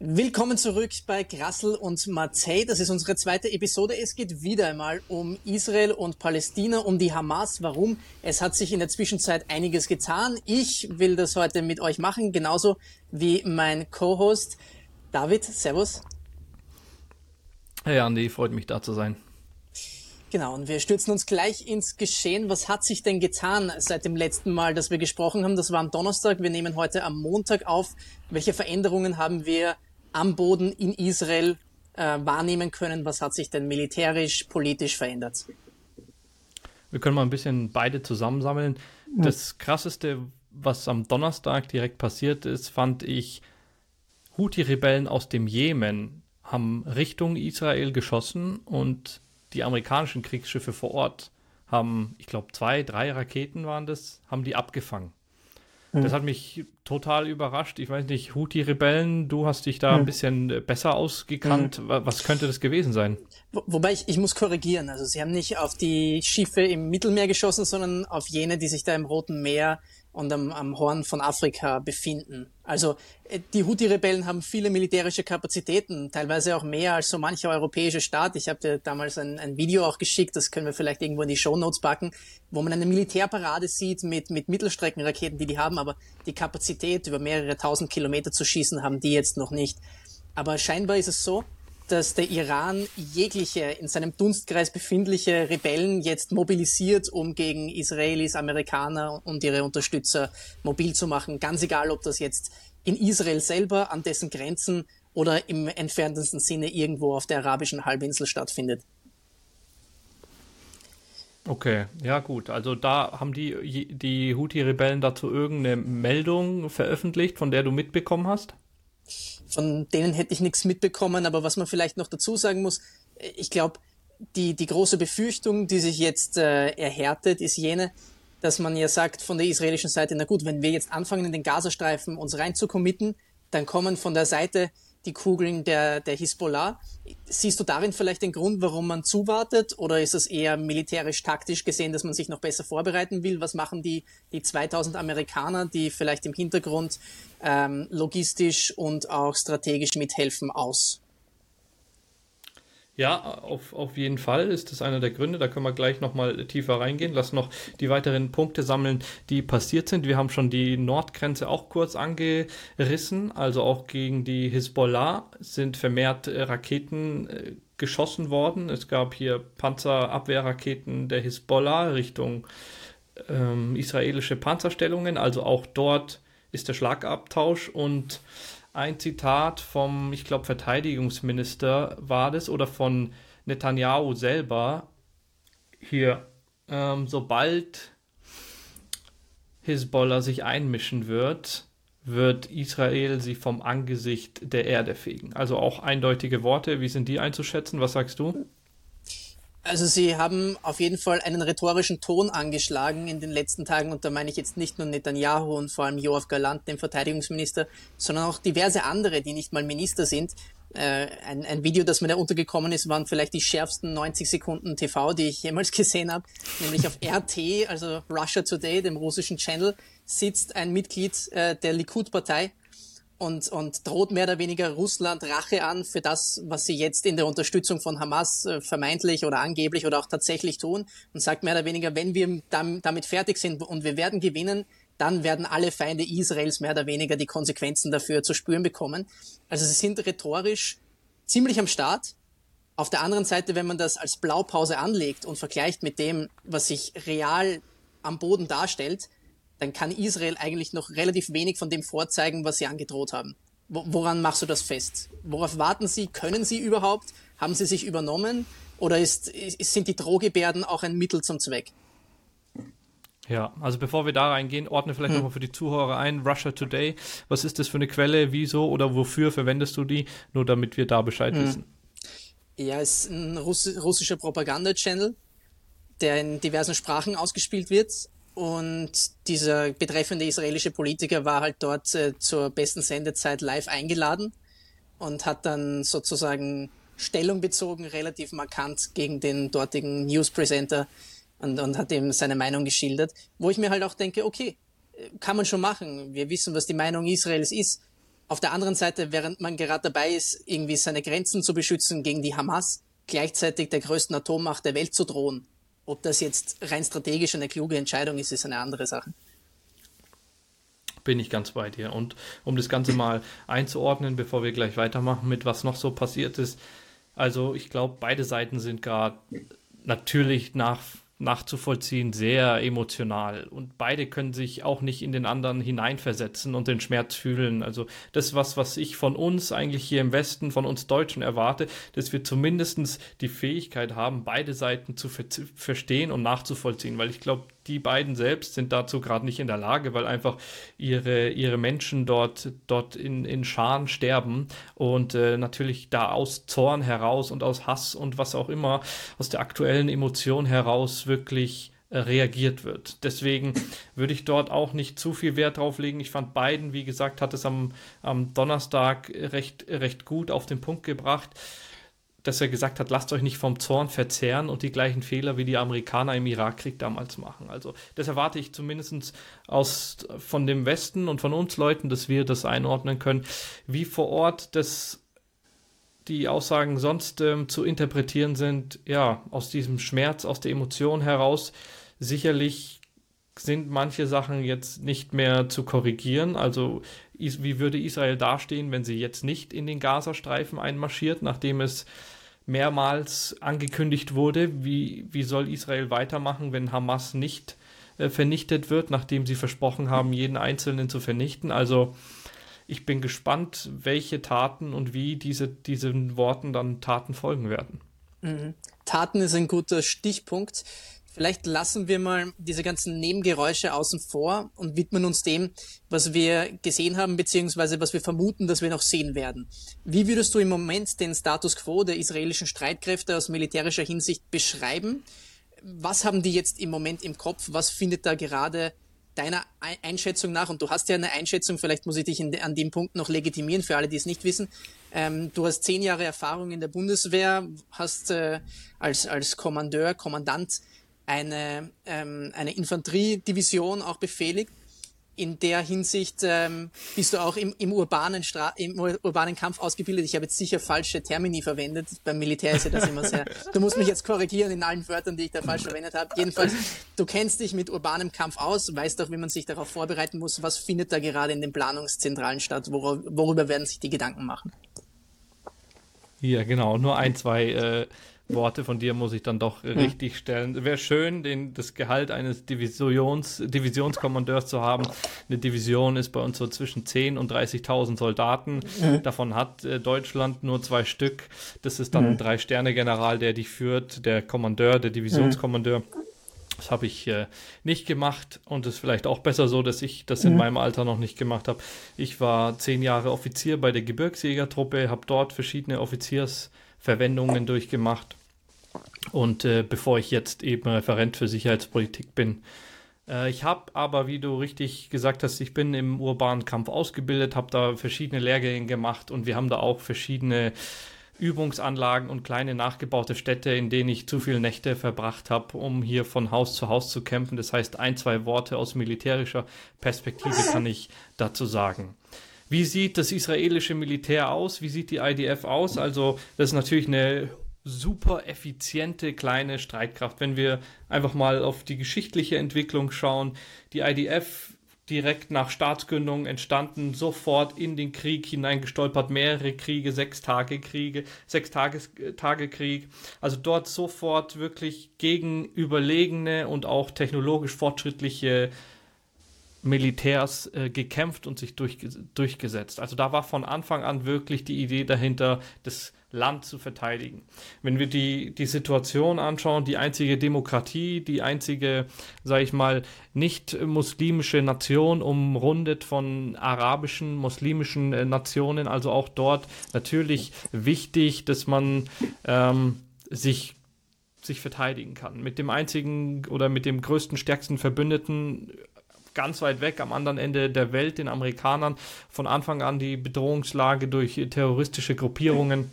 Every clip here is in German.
Willkommen zurück bei Grassel und Marseille. Das ist unsere zweite Episode. Es geht wieder einmal um Israel und Palästina, um die Hamas. Warum? Es hat sich in der Zwischenzeit einiges getan. Ich will das heute mit euch machen, genauso wie mein Co-Host David. Servus. Hey Andi, freut mich da zu sein. Genau, und wir stürzen uns gleich ins Geschehen. Was hat sich denn getan seit dem letzten Mal, dass wir gesprochen haben? Das war am Donnerstag. Wir nehmen heute am Montag auf. Welche Veränderungen haben wir am Boden in Israel äh, wahrnehmen können? Was hat sich denn militärisch, politisch verändert? Wir können mal ein bisschen beide zusammensammeln. Ja. Das Krasseste, was am Donnerstag direkt passiert ist, fand ich, Houthi-Rebellen aus dem Jemen haben Richtung Israel geschossen und die amerikanischen Kriegsschiffe vor Ort haben, ich glaube, zwei, drei Raketen waren das, haben die abgefangen. Mhm. Das hat mich total überrascht. Ich weiß nicht, Houthi-Rebellen, du hast dich da mhm. ein bisschen besser ausgekannt. Mhm. Was könnte das gewesen sein? Wo, wobei ich, ich muss korrigieren. Also sie haben nicht auf die Schiffe im Mittelmeer geschossen, sondern auf jene, die sich da im Roten Meer und am, am Horn von Afrika befinden. Also äh, die Houthi-Rebellen haben viele militärische Kapazitäten, teilweise auch mehr als so mancher europäische Staat. Ich habe dir damals ein, ein, Video auch geschickt, das können wir vielleicht irgendwo in die Show Notes packen, wo man eine Militärparade sieht mit, mit Mittelstreckenraketen, die die haben, aber die Kapazität über mehrere tausend Kilometer zu schießen haben die jetzt noch nicht. Aber scheinbar ist es so, dass der Iran jegliche in seinem Dunstkreis befindliche Rebellen jetzt mobilisiert, um gegen Israelis, Amerikaner und ihre Unterstützer mobil zu machen. Ganz egal, ob das jetzt in Israel selber, an dessen Grenzen oder im entferntesten Sinne irgendwo auf der arabischen Halbinsel stattfindet. Okay, ja gut. Also da haben die, die Houthi-Rebellen dazu irgendeine Meldung veröffentlicht, von der du mitbekommen hast? Von denen hätte ich nichts mitbekommen, aber was man vielleicht noch dazu sagen muss, ich glaube, die, die große Befürchtung, die sich jetzt äh, erhärtet, ist jene, dass man ja sagt von der israelischen Seite, na gut, wenn wir jetzt anfangen, in den Gazastreifen uns rein zu committen, dann kommen von der Seite die Kugeln der, der Hisbollah. Siehst du darin vielleicht den Grund, warum man zuwartet? Oder ist es eher militärisch-taktisch gesehen, dass man sich noch besser vorbereiten will? Was machen die, die 2000 Amerikaner, die vielleicht im Hintergrund ähm, logistisch und auch strategisch mithelfen, aus? Ja, auf, auf jeden Fall ist das einer der Gründe. Da können wir gleich nochmal tiefer reingehen. Lass noch die weiteren Punkte sammeln, die passiert sind. Wir haben schon die Nordgrenze auch kurz angerissen. Also auch gegen die Hisbollah sind vermehrt Raketen äh, geschossen worden. Es gab hier Panzerabwehrraketen der Hisbollah Richtung ähm, israelische Panzerstellungen. Also auch dort ist der Schlagabtausch und ein Zitat vom, ich glaube, Verteidigungsminister war das oder von Netanyahu selber. Hier, ähm, sobald Hisbollah sich einmischen wird, wird Israel sie vom Angesicht der Erde fegen. Also auch eindeutige Worte. Wie sind die einzuschätzen? Was sagst du? Also Sie haben auf jeden Fall einen rhetorischen Ton angeschlagen in den letzten Tagen und da meine ich jetzt nicht nur Netanyahu und vor allem Joachim Galant, den Verteidigungsminister, sondern auch diverse andere, die nicht mal Minister sind. Äh, ein, ein Video, das mir da untergekommen ist, waren vielleicht die schärfsten 90 Sekunden TV, die ich jemals gesehen habe. Nämlich auf RT, also Russia Today, dem russischen Channel, sitzt ein Mitglied äh, der Likud-Partei und, und droht mehr oder weniger Russland Rache an für das, was sie jetzt in der Unterstützung von Hamas äh, vermeintlich oder angeblich oder auch tatsächlich tun und sagt mehr oder weniger, wenn wir damit fertig sind und wir werden gewinnen, dann werden alle Feinde Israels mehr oder weniger die Konsequenzen dafür zu spüren bekommen. Also sie sind rhetorisch ziemlich am Start. Auf der anderen Seite, wenn man das als Blaupause anlegt und vergleicht mit dem, was sich real am Boden darstellt, dann kann Israel eigentlich noch relativ wenig von dem vorzeigen, was sie angedroht haben. Woran machst du das fest? Worauf warten sie? Können sie überhaupt? Haben sie sich übernommen? Oder ist, ist, sind die Drohgebärden auch ein Mittel zum Zweck? Ja, also bevor wir da reingehen, ordne vielleicht hm. nochmal für die Zuhörer ein, Russia Today, was ist das für eine Quelle, wieso oder wofür verwendest du die, nur damit wir da Bescheid hm. wissen. Ja, es ist ein Russ russischer Propaganda-Channel, der in diversen Sprachen ausgespielt wird und dieser betreffende israelische Politiker war halt dort äh, zur besten Sendezeit live eingeladen und hat dann sozusagen Stellung bezogen, relativ markant gegen den dortigen News-Presenter und, und hat ihm seine Meinung geschildert, wo ich mir halt auch denke, okay, kann man schon machen. Wir wissen, was die Meinung Israels ist. Auf der anderen Seite, während man gerade dabei ist, irgendwie seine Grenzen zu beschützen gegen die Hamas, gleichzeitig der größten Atommacht der Welt zu drohen. Ob das jetzt rein strategisch eine kluge Entscheidung ist, ist eine andere Sache. Bin ich ganz bei dir. Und um das Ganze mal einzuordnen, bevor wir gleich weitermachen mit was noch so passiert ist, also ich glaube, beide Seiten sind gerade natürlich nach nachzuvollziehen, sehr emotional. Und beide können sich auch nicht in den anderen hineinversetzen und den Schmerz fühlen. Also das, was, was ich von uns eigentlich hier im Westen, von uns Deutschen erwarte, dass wir zumindest die Fähigkeit haben, beide Seiten zu ver verstehen und nachzuvollziehen. Weil ich glaube, die beiden selbst sind dazu gerade nicht in der Lage, weil einfach ihre, ihre Menschen dort, dort in, in Scharen sterben und äh, natürlich da aus Zorn heraus und aus Hass und was auch immer, aus der aktuellen Emotion heraus wirklich äh, reagiert wird. Deswegen würde ich dort auch nicht zu viel Wert drauf legen. Ich fand beiden, wie gesagt, hat es am, am Donnerstag recht, recht gut auf den Punkt gebracht dass er gesagt hat, lasst euch nicht vom Zorn verzehren und die gleichen Fehler wie die Amerikaner im Irakkrieg damals machen. Also das erwarte ich zumindest aus, von dem Westen und von uns Leuten, dass wir das einordnen können, wie vor Ort das die Aussagen sonst ähm, zu interpretieren sind, ja, aus diesem Schmerz, aus der Emotion heraus. Sicherlich sind manche Sachen jetzt nicht mehr zu korrigieren. Also wie würde Israel dastehen, wenn sie jetzt nicht in den Gazastreifen einmarschiert, nachdem es mehrmals angekündigt wurde? Wie, wie soll Israel weitermachen, wenn Hamas nicht äh, vernichtet wird, nachdem sie versprochen haben, jeden Einzelnen zu vernichten? Also ich bin gespannt, welche Taten und wie diese, diesen Worten dann Taten folgen werden. Mhm. Taten ist ein guter Stichpunkt. Vielleicht lassen wir mal diese ganzen Nebengeräusche außen vor und widmen uns dem, was wir gesehen haben, beziehungsweise was wir vermuten, dass wir noch sehen werden. Wie würdest du im Moment den Status quo der israelischen Streitkräfte aus militärischer Hinsicht beschreiben? Was haben die jetzt im Moment im Kopf? Was findet da gerade deiner Einschätzung nach, und du hast ja eine Einschätzung, vielleicht muss ich dich de, an dem Punkt noch legitimieren für alle, die es nicht wissen. Ähm, du hast zehn Jahre Erfahrung in der Bundeswehr, hast äh, als, als Kommandeur, Kommandant eine, ähm, eine Infanteriedivision auch befehligt. In der Hinsicht ähm, bist du auch im, im, urbanen Stra im urbanen Kampf ausgebildet. Ich habe jetzt sicher falsche Termini verwendet. Beim Militär ist ja das immer sehr. Du musst mich jetzt korrigieren in allen Wörtern, die ich da falsch verwendet habe. Jedenfalls, du kennst dich mit urbanem Kampf aus, weißt auch, wie man sich darauf vorbereiten muss. Was findet da gerade in den Planungszentralen statt? Wor worüber werden sich die Gedanken machen? Ja, genau. Nur ein, zwei äh, Worte von dir muss ich dann doch hm. richtig stellen. Wäre schön, den, das Gehalt eines Divisions, Divisionskommandeurs zu haben. Eine Division ist bei uns so zwischen 10 und 30.000 Soldaten. Hm. Davon hat äh, Deutschland nur zwei Stück. Das ist dann hm. ein Drei-Sterne-General, der die führt, der Kommandeur, der Divisionskommandeur. Das habe ich äh, nicht gemacht und es ist vielleicht auch besser so, dass ich das in mhm. meinem Alter noch nicht gemacht habe. Ich war zehn Jahre Offizier bei der Gebirgsjägertruppe, habe dort verschiedene Offiziersverwendungen durchgemacht und äh, bevor ich jetzt eben Referent für Sicherheitspolitik bin. Äh, ich habe aber, wie du richtig gesagt hast, ich bin im urbanen Kampf ausgebildet, habe da verschiedene Lehrgänge gemacht und wir haben da auch verschiedene Übungsanlagen und kleine nachgebaute Städte, in denen ich zu viele Nächte verbracht habe, um hier von Haus zu Haus zu kämpfen. Das heißt, ein, zwei Worte aus militärischer Perspektive kann ich dazu sagen. Wie sieht das israelische Militär aus? Wie sieht die IDF aus? Also, das ist natürlich eine super effiziente kleine Streitkraft. Wenn wir einfach mal auf die geschichtliche Entwicklung schauen, die IDF direkt nach Staatsgründung entstanden, sofort in den Krieg hineingestolpert, mehrere Kriege, sechs Tage Kriege, sechs Tages, Tage Krieg. Also dort sofort wirklich gegen überlegene und auch technologisch fortschrittliche Militärs äh, gekämpft und sich durch, durchgesetzt. Also da war von Anfang an wirklich die Idee dahinter, das Land zu verteidigen. Wenn wir die, die Situation anschauen, die einzige Demokratie, die einzige, sage ich mal, nicht muslimische Nation, umrundet von arabischen, muslimischen äh, Nationen, also auch dort natürlich wichtig, dass man ähm, sich sich verteidigen kann. Mit dem einzigen oder mit dem größten, stärksten Verbündeten ganz weit weg am anderen Ende der Welt, den Amerikanern, von Anfang an die Bedrohungslage durch terroristische Gruppierungen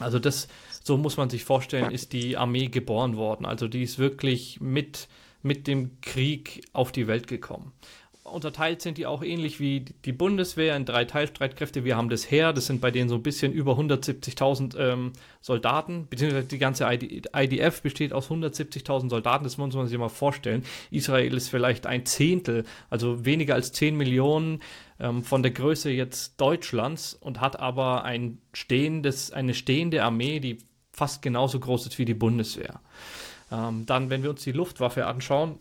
also das, so muss man sich vorstellen, ist die Armee geboren worden. Also die ist wirklich mit, mit dem Krieg auf die Welt gekommen. Unterteilt sind die auch ähnlich wie die Bundeswehr in drei Teilstreitkräfte. Wir haben das Heer, das sind bei denen so ein bisschen über 170.000 ähm, Soldaten, beziehungsweise die ganze IDF besteht aus 170.000 Soldaten, das muss man sich mal vorstellen. Israel ist vielleicht ein Zehntel, also weniger als 10 Millionen ähm, von der Größe jetzt Deutschlands und hat aber ein stehendes, eine stehende Armee, die fast genauso groß ist wie die Bundeswehr. Ähm, dann, wenn wir uns die Luftwaffe anschauen,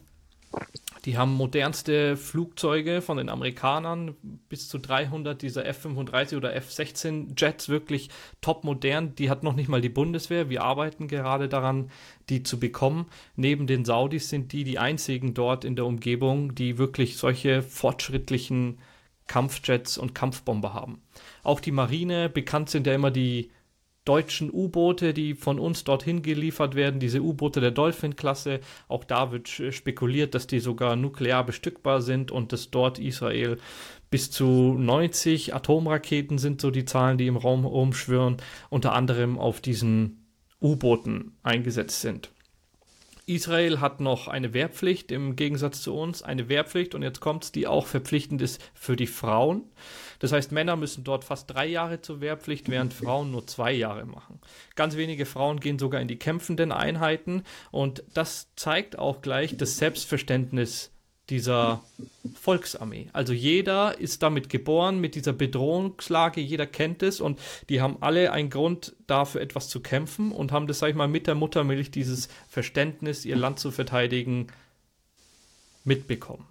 die haben modernste Flugzeuge von den Amerikanern, bis zu 300 dieser F-35 oder F-16 Jets, wirklich top modern. Die hat noch nicht mal die Bundeswehr. Wir arbeiten gerade daran, die zu bekommen. Neben den Saudis sind die die einzigen dort in der Umgebung, die wirklich solche fortschrittlichen Kampfjets und Kampfbomber haben. Auch die Marine, bekannt sind ja immer die deutschen U-Boote, die von uns dorthin geliefert werden, diese U-Boote der Dolphin-Klasse. Auch da wird spekuliert, dass die sogar nuklear bestückbar sind und dass dort Israel bis zu 90 Atomraketen sind so die Zahlen, die im Raum rumschwirren, unter anderem auf diesen U-Booten eingesetzt sind. Israel hat noch eine Wehrpflicht im Gegensatz zu uns, eine Wehrpflicht und jetzt kommt es, die auch verpflichtend ist für die Frauen. Das heißt, Männer müssen dort fast drei Jahre zur Wehrpflicht, während Frauen nur zwei Jahre machen. Ganz wenige Frauen gehen sogar in die kämpfenden Einheiten und das zeigt auch gleich das Selbstverständnis dieser Volksarmee. Also jeder ist damit geboren, mit dieser Bedrohungslage, jeder kennt es und die haben alle einen Grund dafür etwas zu kämpfen und haben das, sag ich mal, mit der Muttermilch dieses Verständnis, ihr Land zu verteidigen, mitbekommen.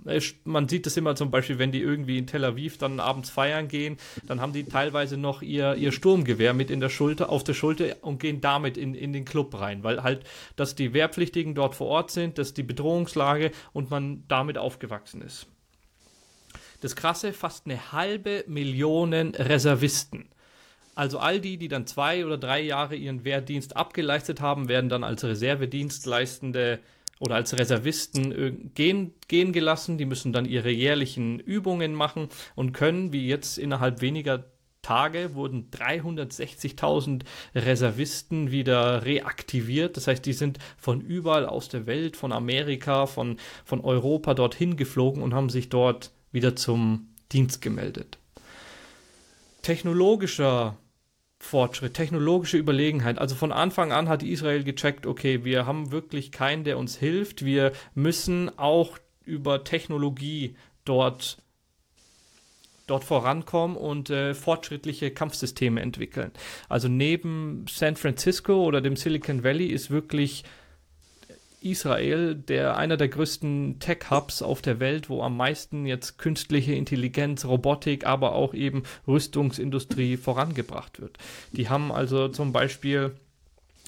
Man sieht das immer zum Beispiel, wenn die irgendwie in Tel Aviv dann abends feiern gehen, dann haben die teilweise noch ihr, ihr Sturmgewehr mit in der Schulter, auf der Schulter und gehen damit in, in den Club rein, weil halt, dass die Wehrpflichtigen dort vor Ort sind, dass die Bedrohungslage und man damit aufgewachsen ist. Das Krasse, fast eine halbe Million Reservisten. Also all die, die dann zwei oder drei Jahre ihren Wehrdienst abgeleistet haben, werden dann als Reservedienstleistende oder als Reservisten gehen, gehen gelassen. Die müssen dann ihre jährlichen Übungen machen und können, wie jetzt innerhalb weniger Tage, wurden 360.000 Reservisten wieder reaktiviert. Das heißt, die sind von überall aus der Welt, von Amerika, von, von Europa dorthin geflogen und haben sich dort wieder zum Dienst gemeldet. Technologischer Fortschritt, technologische Überlegenheit. Also von Anfang an hat Israel gecheckt, okay, wir haben wirklich keinen, der uns hilft. Wir müssen auch über Technologie dort dort vorankommen und äh, fortschrittliche Kampfsysteme entwickeln. Also neben San Francisco oder dem Silicon Valley ist wirklich Israel, der einer der größten Tech-Hubs auf der Welt, wo am meisten jetzt künstliche Intelligenz, Robotik, aber auch eben Rüstungsindustrie vorangebracht wird. Die haben also zum Beispiel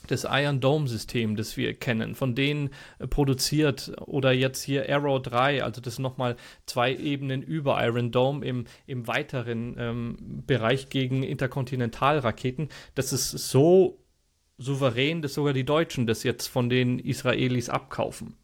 das Iron Dome System, das wir kennen, von denen äh, produziert oder jetzt hier Arrow 3, also das nochmal zwei Ebenen über Iron Dome im, im weiteren ähm, Bereich gegen Interkontinentalraketen. Das ist so souverän, dass sogar die Deutschen das jetzt von den Israelis abkaufen.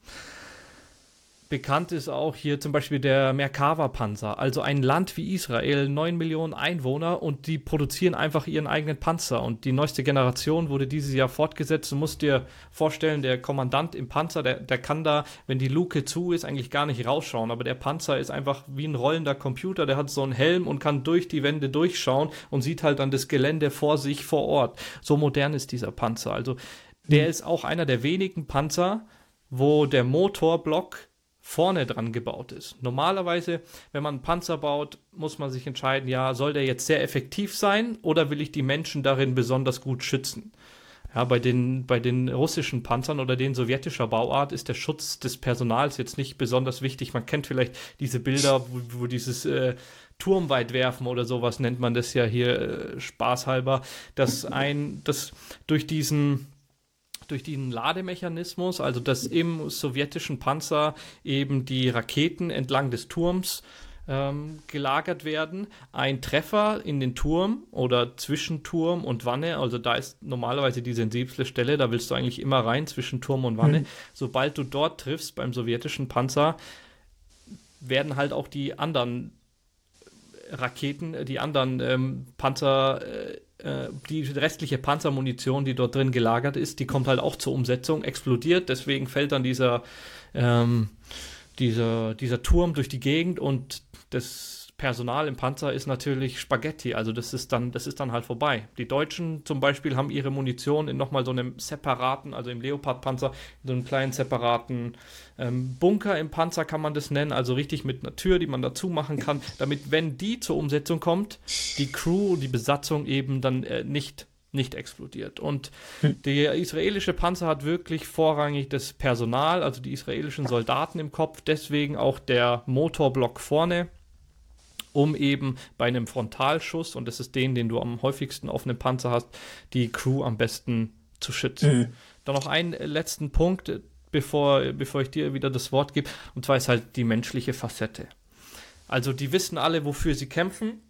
Bekannt ist auch hier zum Beispiel der Merkava-Panzer, also ein Land wie Israel, 9 Millionen Einwohner und die produzieren einfach ihren eigenen Panzer. Und die neueste Generation wurde dieses Jahr fortgesetzt. Du musst dir vorstellen, der Kommandant im Panzer, der, der kann da, wenn die Luke zu ist, eigentlich gar nicht rausschauen. Aber der Panzer ist einfach wie ein rollender Computer, der hat so einen Helm und kann durch die Wände durchschauen und sieht halt dann das Gelände vor sich vor Ort. So modern ist dieser Panzer. Also der mhm. ist auch einer der wenigen Panzer, wo der Motorblock vorne dran gebaut ist. Normalerweise, wenn man einen Panzer baut, muss man sich entscheiden, ja, soll der jetzt sehr effektiv sein oder will ich die Menschen darin besonders gut schützen? Ja, bei den, bei den russischen Panzern oder den sowjetischer Bauart ist der Schutz des Personals jetzt nicht besonders wichtig. Man kennt vielleicht diese Bilder, wo, wo dieses äh, Turmweitwerfen oder sowas nennt man das ja hier äh, spaßhalber, dass ein, das durch diesen durch den Lademechanismus, also dass im sowjetischen Panzer eben die Raketen entlang des Turms ähm, gelagert werden. Ein Treffer in den Turm oder zwischen Turm und Wanne, also da ist normalerweise die sensible Stelle, da willst du eigentlich immer rein zwischen Turm und Wanne. Mhm. Sobald du dort triffst beim sowjetischen Panzer, werden halt auch die anderen Raketen, die anderen ähm, Panzer äh, äh, die restliche Panzermunition, die dort drin gelagert ist, die kommt halt auch zur Umsetzung, explodiert, deswegen fällt dann dieser, ähm, dieser, dieser Turm durch die Gegend und das Personal im Panzer ist natürlich Spaghetti, also das ist dann, das ist dann halt vorbei. Die Deutschen zum Beispiel haben ihre Munition in nochmal so einem separaten, also im Leopard-Panzer, in so einem kleinen separaten ähm, Bunker im Panzer kann man das nennen, also richtig mit einer Tür, die man dazu machen kann, damit, wenn die zur Umsetzung kommt, die Crew, die Besatzung eben dann äh, nicht nicht explodiert. Und hm. der israelische Panzer hat wirklich vorrangig das Personal, also die israelischen Soldaten im Kopf, deswegen auch der Motorblock vorne, um eben bei einem Frontalschuss, und das ist den, den du am häufigsten auf einem Panzer hast, die Crew am besten zu schützen. Mhm. Dann noch einen letzten Punkt, bevor, bevor ich dir wieder das Wort gebe, und zwar ist halt die menschliche Facette. Also die wissen alle, wofür sie kämpfen.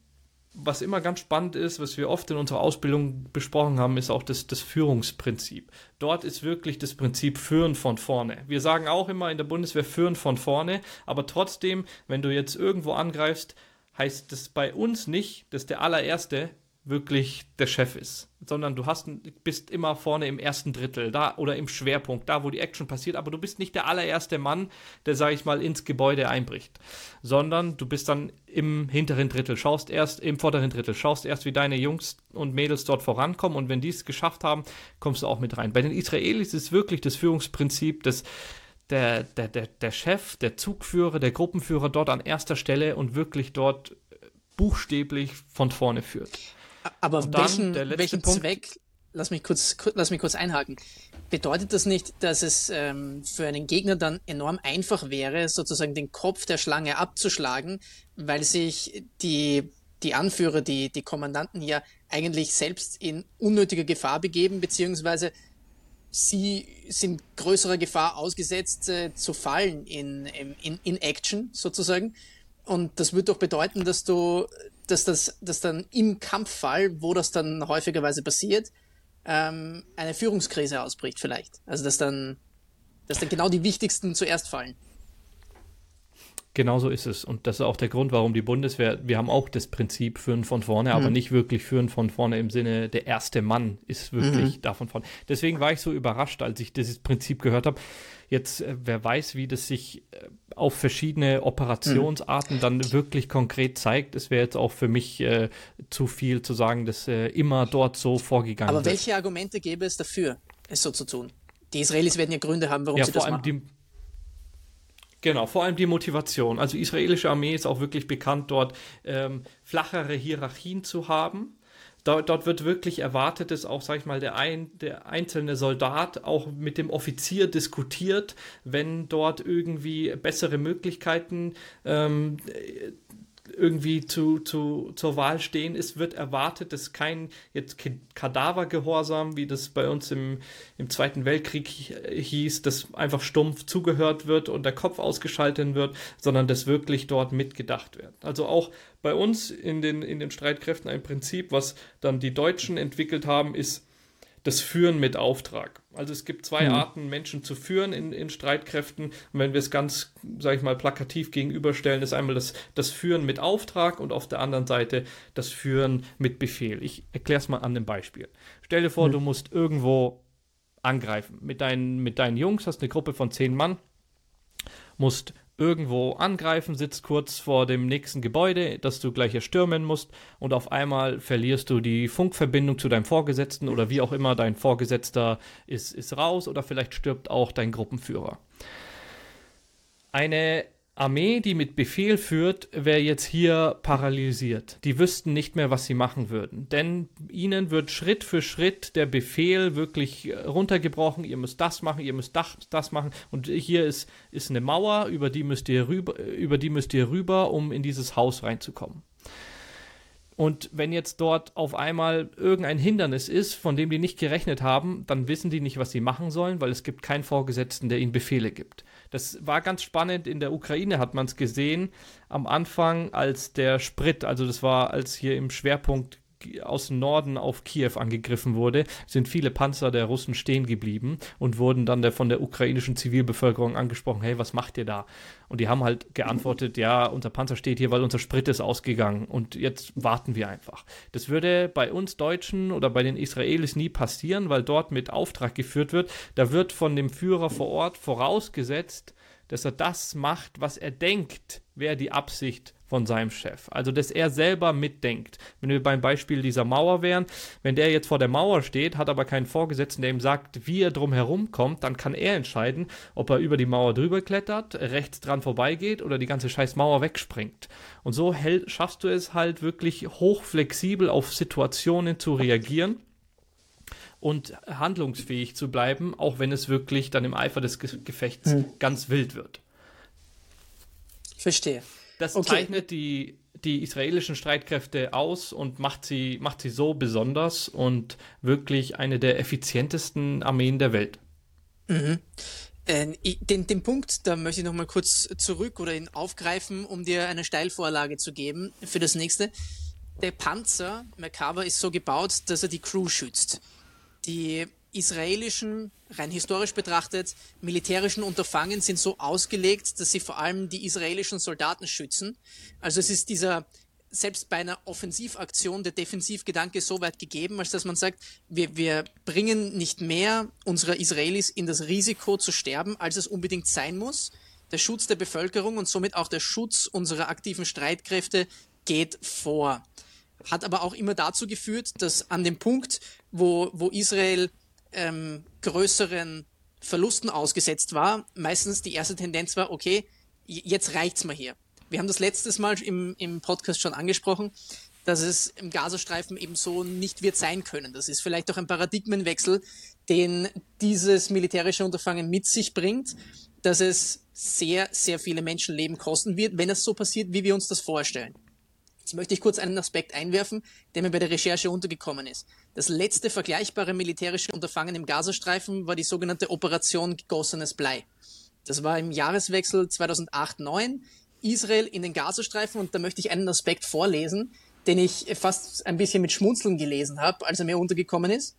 Was immer ganz spannend ist, was wir oft in unserer Ausbildung besprochen haben, ist auch das, das Führungsprinzip. Dort ist wirklich das Prinzip Führen von vorne. Wir sagen auch immer in der Bundeswehr Führen von vorne, aber trotzdem, wenn du jetzt irgendwo angreifst, heißt das bei uns nicht, dass der allererste wirklich der Chef ist, sondern du hast, bist immer vorne im ersten Drittel da oder im Schwerpunkt, da wo die Action passiert, aber du bist nicht der allererste Mann, der, sage ich mal, ins Gebäude einbricht, sondern du bist dann im hinteren Drittel, schaust erst im vorderen Drittel, schaust erst, wie deine Jungs und Mädels dort vorankommen und wenn die es geschafft haben, kommst du auch mit rein. Bei den Israelis ist wirklich das Führungsprinzip, dass der, der, der, der Chef, der Zugführer, der Gruppenführer dort an erster Stelle und wirklich dort äh, buchstäblich von vorne führt. Aber welchen, welchen Punkt, Zweck, lass mich, kurz, lass mich kurz einhaken, bedeutet das nicht, dass es ähm, für einen Gegner dann enorm einfach wäre, sozusagen den Kopf der Schlange abzuschlagen, weil sich die, die Anführer, die, die Kommandanten ja eigentlich selbst in unnötige Gefahr begeben, beziehungsweise sie sind größerer Gefahr ausgesetzt äh, zu fallen in, in, in Action sozusagen. Und das würde doch bedeuten, dass du, dass das, dass dann im Kampffall, wo das dann häufigerweise passiert, ähm, eine Führungskrise ausbricht vielleicht. Also dass dann, dass dann genau die wichtigsten zuerst fallen. Genauso ist es. Und das ist auch der Grund, warum die Bundeswehr, wir haben auch das Prinzip führen von vorne, mhm. aber nicht wirklich führen von vorne im Sinne, der erste Mann ist wirklich mhm. davon vorne. Deswegen war ich so überrascht, als ich dieses Prinzip gehört habe. Jetzt, äh, wer weiß, wie das sich äh, auf verschiedene Operationsarten mhm. dann wirklich konkret zeigt. Es wäre jetzt auch für mich äh, zu viel zu sagen, dass äh, immer dort so vorgegangen wird. Aber welche Argumente gäbe es dafür, es so zu tun? Die Israelis werden ja Gründe haben, warum ja, sie das machen. Die, Genau, vor allem die Motivation. Also die israelische Armee ist auch wirklich bekannt, dort ähm, flachere Hierarchien zu haben. Dort, dort, wird wirklich erwartet, dass auch, sag ich mal, der, ein, der einzelne Soldat auch mit dem Offizier diskutiert, wenn dort irgendwie bessere Möglichkeiten ähm, irgendwie zu, zu, zur Wahl stehen. Es wird erwartet, dass kein jetzt Kadavergehorsam, wie das bei uns im, im Zweiten Weltkrieg hieß, dass einfach stumpf zugehört wird und der Kopf ausgeschaltet wird, sondern dass wirklich dort mitgedacht wird. Also auch bei uns in den, in den Streitkräften ein Prinzip, was dann die Deutschen entwickelt haben, ist das Führen mit Auftrag. Also es gibt zwei mhm. Arten, Menschen zu führen in, in Streitkräften. Und wenn wir es ganz, sage ich mal, plakativ gegenüberstellen, ist einmal das, das Führen mit Auftrag und auf der anderen Seite das Führen mit Befehl. Ich erkläre es mal an einem Beispiel. Stell dir vor, mhm. du musst irgendwo angreifen. Mit deinen, mit deinen Jungs hast eine Gruppe von zehn Mann, musst irgendwo angreifen, sitzt kurz vor dem nächsten Gebäude, das du gleich erstürmen musst und auf einmal verlierst du die Funkverbindung zu deinem Vorgesetzten oder wie auch immer dein Vorgesetzter ist, ist raus oder vielleicht stirbt auch dein Gruppenführer. Eine Armee, die mit Befehl führt, wäre jetzt hier paralysiert. Die wüssten nicht mehr, was sie machen würden. Denn ihnen wird Schritt für Schritt der Befehl wirklich äh, runtergebrochen. Ihr müsst das machen, ihr müsst das, das machen. Und hier ist, ist eine Mauer, über die, müsst ihr rüber, über die müsst ihr rüber, um in dieses Haus reinzukommen. Und wenn jetzt dort auf einmal irgendein Hindernis ist, von dem die nicht gerechnet haben, dann wissen die nicht, was sie machen sollen, weil es gibt keinen Vorgesetzten, der ihnen Befehle gibt. Das war ganz spannend. In der Ukraine hat man es gesehen. Am Anfang, als der Sprit, also das war, als hier im Schwerpunkt aus dem Norden auf Kiew angegriffen wurde, sind viele Panzer der Russen stehen geblieben und wurden dann der, von der ukrainischen Zivilbevölkerung angesprochen, hey, was macht ihr da? Und die haben halt geantwortet, ja, unser Panzer steht hier, weil unser Sprit ist ausgegangen und jetzt warten wir einfach. Das würde bei uns Deutschen oder bei den Israelis nie passieren, weil dort mit Auftrag geführt wird. Da wird von dem Führer vor Ort vorausgesetzt, dass er das macht, was er denkt, wäre die Absicht von seinem Chef. Also, dass er selber mitdenkt. Wenn wir beim Beispiel dieser Mauer wären, wenn der jetzt vor der Mauer steht, hat aber keinen Vorgesetzten, der ihm sagt, wie er drum herum kommt, dann kann er entscheiden, ob er über die Mauer drüber klettert, rechts dran vorbeigeht oder die ganze scheiß Mauer wegspringt. Und so schaffst du es halt wirklich hochflexibel auf Situationen zu reagieren und handlungsfähig zu bleiben, auch wenn es wirklich dann im Eifer des Gefechts hm. ganz wild wird. Verstehe. Das okay. zeichnet die, die israelischen Streitkräfte aus und macht sie, macht sie so besonders und wirklich eine der effizientesten Armeen der Welt. Mhm. Äh, den, den Punkt, da möchte ich nochmal kurz zurück oder ihn aufgreifen, um dir eine Steilvorlage zu geben für das nächste. Der Panzer Merkava ist so gebaut, dass er die Crew schützt. Die israelischen, rein historisch betrachtet, militärischen Unterfangen sind so ausgelegt, dass sie vor allem die israelischen Soldaten schützen. Also es ist dieser, selbst bei einer Offensivaktion, der Defensivgedanke so weit gegeben, als dass man sagt, wir, wir bringen nicht mehr unsere Israelis in das Risiko zu sterben, als es unbedingt sein muss. Der Schutz der Bevölkerung und somit auch der Schutz unserer aktiven Streitkräfte geht vor. Hat aber auch immer dazu geführt, dass an dem Punkt, wo, wo Israel ähm, größeren Verlusten ausgesetzt war, meistens die erste Tendenz war, okay, jetzt reicht's mal hier. Wir haben das letztes Mal im, im Podcast schon angesprochen, dass es im Gazastreifen eben so nicht wird sein können. Das ist vielleicht auch ein Paradigmenwechsel, den dieses militärische Unterfangen mit sich bringt, dass es sehr, sehr viele Menschenleben kosten wird, wenn es so passiert, wie wir uns das vorstellen. Jetzt möchte ich kurz einen Aspekt einwerfen, der mir bei der Recherche untergekommen ist. Das letzte vergleichbare militärische Unterfangen im Gazastreifen war die sogenannte Operation Gegossenes Blei. Das war im Jahreswechsel 2008-9 Israel in den Gazastreifen und da möchte ich einen Aspekt vorlesen, den ich fast ein bisschen mit Schmunzeln gelesen habe, als er mir untergekommen ist.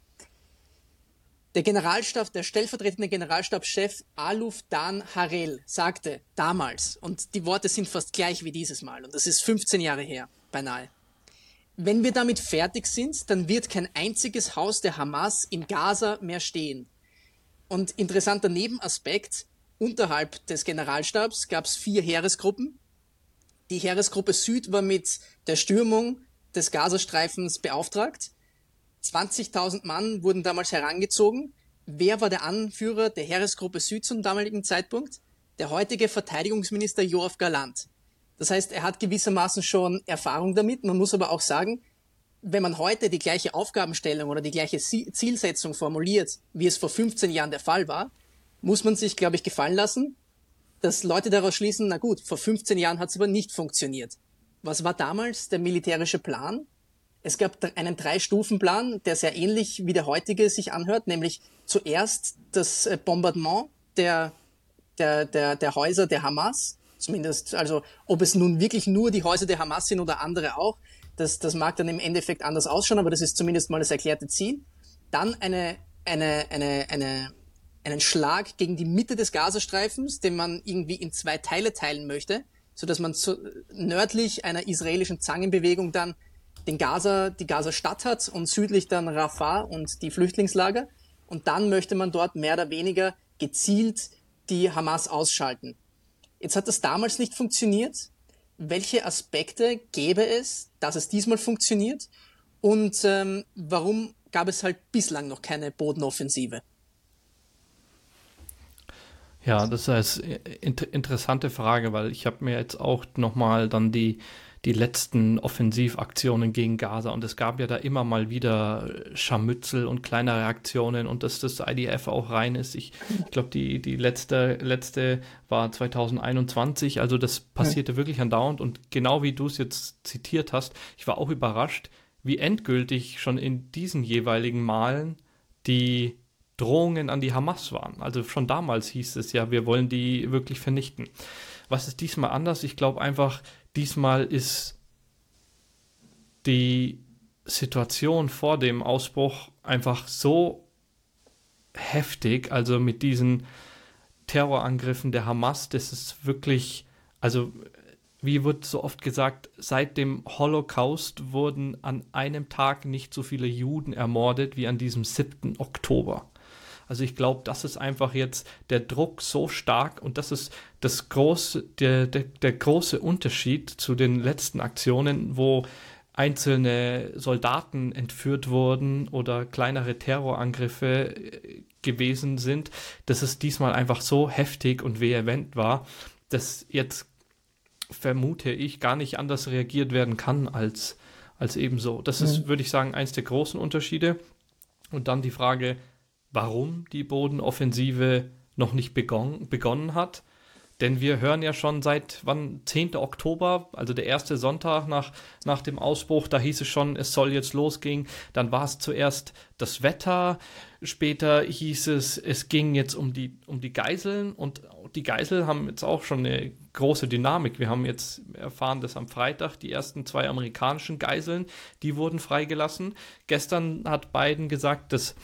Der Generalstab, der stellvertretende Generalstabschef Aluf Dan Harel sagte damals, und die Worte sind fast gleich wie dieses Mal, und das ist 15 Jahre her beinahe. Wenn wir damit fertig sind, dann wird kein einziges Haus der Hamas in Gaza mehr stehen. Und interessanter Nebenaspekt, unterhalb des Generalstabs gab es vier Heeresgruppen. Die Heeresgruppe Süd war mit der Stürmung des Gazastreifens beauftragt. 20.000 Mann wurden damals herangezogen. Wer war der Anführer der Heeresgruppe Süd zum damaligen Zeitpunkt? Der heutige Verteidigungsminister Joachim Galant. Das heißt, er hat gewissermaßen schon Erfahrung damit. Man muss aber auch sagen, wenn man heute die gleiche Aufgabenstellung oder die gleiche Zielsetzung formuliert, wie es vor 15 Jahren der Fall war, muss man sich, glaube ich, gefallen lassen, dass Leute daraus schließen, na gut, vor 15 Jahren hat es aber nicht funktioniert. Was war damals der militärische Plan? Es gab einen Drei-Stufen-Plan, der sehr ähnlich wie der heutige sich anhört, nämlich zuerst das äh, Bombardement der, der, der, der Häuser der Hamas, Zumindest, also ob es nun wirklich nur die Häuser der Hamas sind oder andere auch, das, das mag dann im Endeffekt anders ausschauen, aber das ist zumindest mal das erklärte Ziel. Dann eine, eine, eine, eine, einen Schlag gegen die Mitte des Gazastreifens, den man irgendwie in zwei Teile teilen möchte, so dass man zu, nördlich einer israelischen Zangenbewegung dann den Gaza, die Gaza-Stadt hat und südlich dann Rafah und die Flüchtlingslager. Und dann möchte man dort mehr oder weniger gezielt die Hamas ausschalten. Jetzt hat das damals nicht funktioniert. Welche Aspekte gäbe es, dass es diesmal funktioniert? Und ähm, warum gab es halt bislang noch keine Bodenoffensive? Ja, das ist eine interessante Frage, weil ich habe mir jetzt auch nochmal dann die die letzten Offensivaktionen gegen Gaza. Und es gab ja da immer mal wieder Scharmützel und kleinere Aktionen und dass das IDF auch rein ist. Ich, ich glaube, die, die letzte, letzte war 2021. Also das passierte ja. wirklich andauernd. Und genau wie du es jetzt zitiert hast, ich war auch überrascht, wie endgültig schon in diesen jeweiligen Malen die Drohungen an die Hamas waren. Also schon damals hieß es ja, wir wollen die wirklich vernichten. Was ist diesmal anders? Ich glaube einfach, diesmal ist die Situation vor dem Ausbruch einfach so heftig, also mit diesen Terrorangriffen der Hamas, das ist wirklich, also wie wird so oft gesagt, seit dem Holocaust wurden an einem Tag nicht so viele Juden ermordet wie an diesem 7. Oktober. Also ich glaube, das ist einfach jetzt der Druck so stark und das ist das große, der, der, der große Unterschied zu den letzten Aktionen, wo einzelne Soldaten entführt wurden oder kleinere Terrorangriffe äh, gewesen sind, dass es diesmal einfach so heftig und vehement war, dass jetzt vermute ich gar nicht anders reagiert werden kann als, als ebenso. Das ist, mhm. würde ich sagen, eins der großen Unterschiede. Und dann die Frage, warum die Bodenoffensive noch nicht begonnen, begonnen hat. Denn wir hören ja schon seit wann 10. Oktober, also der erste Sonntag nach, nach dem Ausbruch, da hieß es schon, es soll jetzt losgehen. Dann war es zuerst das Wetter, später hieß es, es ging jetzt um die, um die Geiseln und die Geiseln haben jetzt auch schon eine große Dynamik. Wir haben jetzt erfahren, dass am Freitag die ersten zwei amerikanischen Geiseln, die wurden freigelassen. Gestern hat Biden gesagt, dass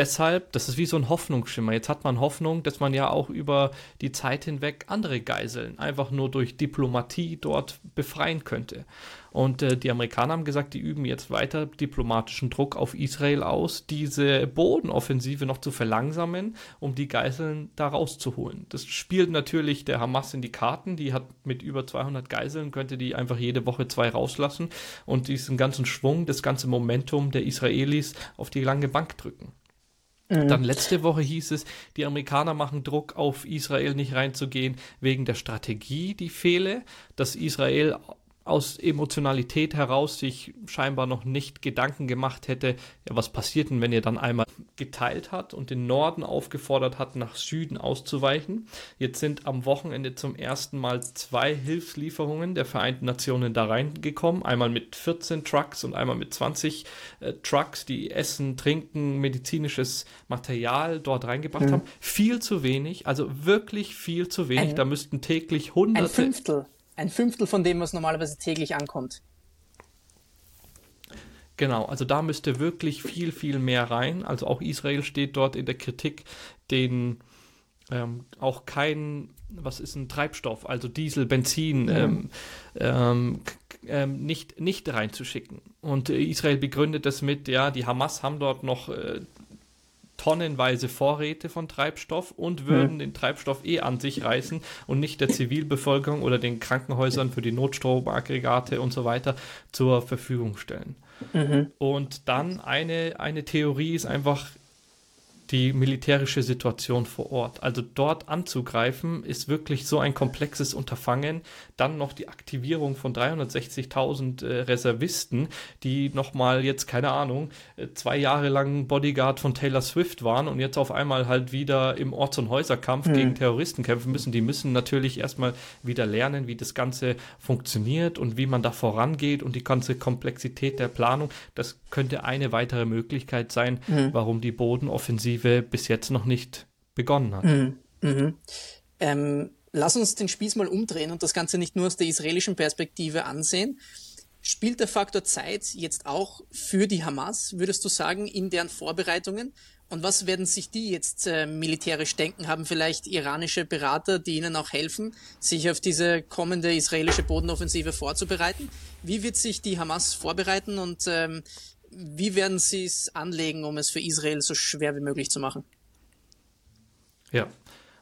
deshalb, das ist wie so ein Hoffnungsschimmer. Jetzt hat man Hoffnung, dass man ja auch über die Zeit hinweg andere Geiseln einfach nur durch Diplomatie dort befreien könnte. Und äh, die Amerikaner haben gesagt, die üben jetzt weiter diplomatischen Druck auf Israel aus, diese Bodenoffensive noch zu verlangsamen, um die Geiseln da rauszuholen. Das spielt natürlich der Hamas in die Karten. Die hat mit über 200 Geiseln, könnte die einfach jede Woche zwei rauslassen und diesen ganzen Schwung, das ganze Momentum der Israelis auf die lange Bank drücken. Mhm. Dann letzte Woche hieß es, die Amerikaner machen Druck auf Israel nicht reinzugehen wegen der Strategie, die fehle, dass Israel aus Emotionalität heraus sich scheinbar noch nicht Gedanken gemacht hätte, ja, was passiert denn, wenn ihr dann einmal geteilt hat und den Norden aufgefordert hat, nach Süden auszuweichen. Jetzt sind am Wochenende zum ersten Mal zwei Hilfslieferungen der Vereinten Nationen da reingekommen. Einmal mit 14 Trucks und einmal mit 20 äh, Trucks, die Essen, Trinken, medizinisches Material dort reingebracht mhm. haben. Viel zu wenig, also wirklich viel zu wenig. Ein, da müssten täglich hunderte. Ein Fünftel ein Fünftel von dem, was normalerweise täglich ankommt. Genau, also da müsste wirklich viel, viel mehr rein. Also auch Israel steht dort in der Kritik, den ähm, auch kein, was ist ein Treibstoff, also Diesel, Benzin, ja. ähm, ähm, ähm nicht, nicht reinzuschicken. Und Israel begründet das mit, ja, die Hamas haben dort noch äh, tonnenweise Vorräte von Treibstoff und würden mhm. den Treibstoff eh an sich reißen und nicht der Zivilbevölkerung oder den Krankenhäusern für die Notstromaggregate und so weiter zur Verfügung stellen. Mhm. Und dann eine, eine Theorie ist einfach, die militärische Situation vor Ort. Also dort anzugreifen ist wirklich so ein komplexes Unterfangen. Dann noch die Aktivierung von 360.000 äh, Reservisten, die nochmal jetzt, keine Ahnung, äh, zwei Jahre lang Bodyguard von Taylor Swift waren und jetzt auf einmal halt wieder im Orts- und Häuserkampf mhm. gegen Terroristen kämpfen müssen. Die müssen natürlich erstmal wieder lernen, wie das Ganze funktioniert und wie man da vorangeht und die ganze Komplexität der Planung. Das könnte eine weitere Möglichkeit sein, mhm. warum die Bodenoffensive Offensive bis jetzt noch nicht begonnen hat. Mhm. Mhm. Ähm, lass uns den Spieß mal umdrehen und das Ganze nicht nur aus der israelischen Perspektive ansehen. Spielt der Faktor Zeit jetzt auch für die Hamas, würdest du sagen, in deren Vorbereitungen? Und was werden sich die jetzt äh, militärisch denken? Haben vielleicht iranische Berater, die ihnen auch helfen, sich auf diese kommende israelische Bodenoffensive vorzubereiten? Wie wird sich die Hamas vorbereiten und ähm, wie werden Sie es anlegen, um es für Israel so schwer wie möglich zu machen? Ja,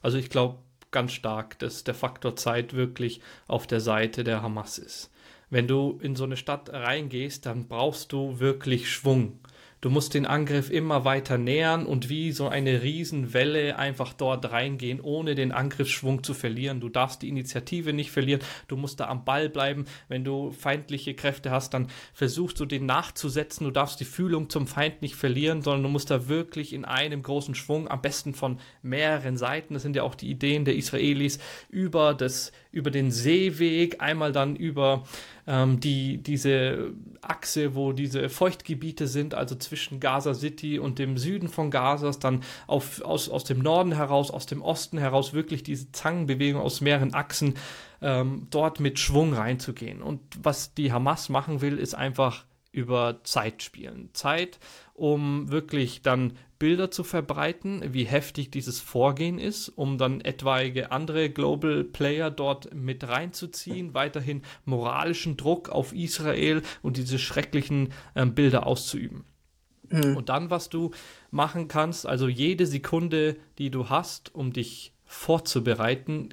also ich glaube ganz stark, dass der Faktor Zeit wirklich auf der Seite der Hamas ist. Wenn du in so eine Stadt reingehst, dann brauchst du wirklich Schwung. Du musst den Angriff immer weiter nähern und wie so eine Riesenwelle einfach dort reingehen, ohne den Angriffsschwung zu verlieren. Du darfst die Initiative nicht verlieren. Du musst da am Ball bleiben. Wenn du feindliche Kräfte hast, dann versuchst du den nachzusetzen. Du darfst die Fühlung zum Feind nicht verlieren, sondern du musst da wirklich in einem großen Schwung, am besten von mehreren Seiten, das sind ja auch die Ideen der Israelis, über das, über den Seeweg, einmal dann über ähm, die, diese Achse, wo diese Feuchtgebiete sind, also zwischen Gaza City und dem Süden von Gazas, dann auf, aus, aus dem Norden heraus, aus dem Osten heraus wirklich diese Zangenbewegung aus mehreren Achsen ähm, dort mit Schwung reinzugehen. Und was die Hamas machen will, ist einfach über Zeit spielen. Zeit, um wirklich dann Bilder zu verbreiten, wie heftig dieses Vorgehen ist, um dann etwaige andere Global Player dort mit reinzuziehen, weiterhin moralischen Druck auf Israel und diese schrecklichen äh, Bilder auszuüben. Mhm. Und dann, was du machen kannst, also jede Sekunde, die du hast, um dich vorzubereiten,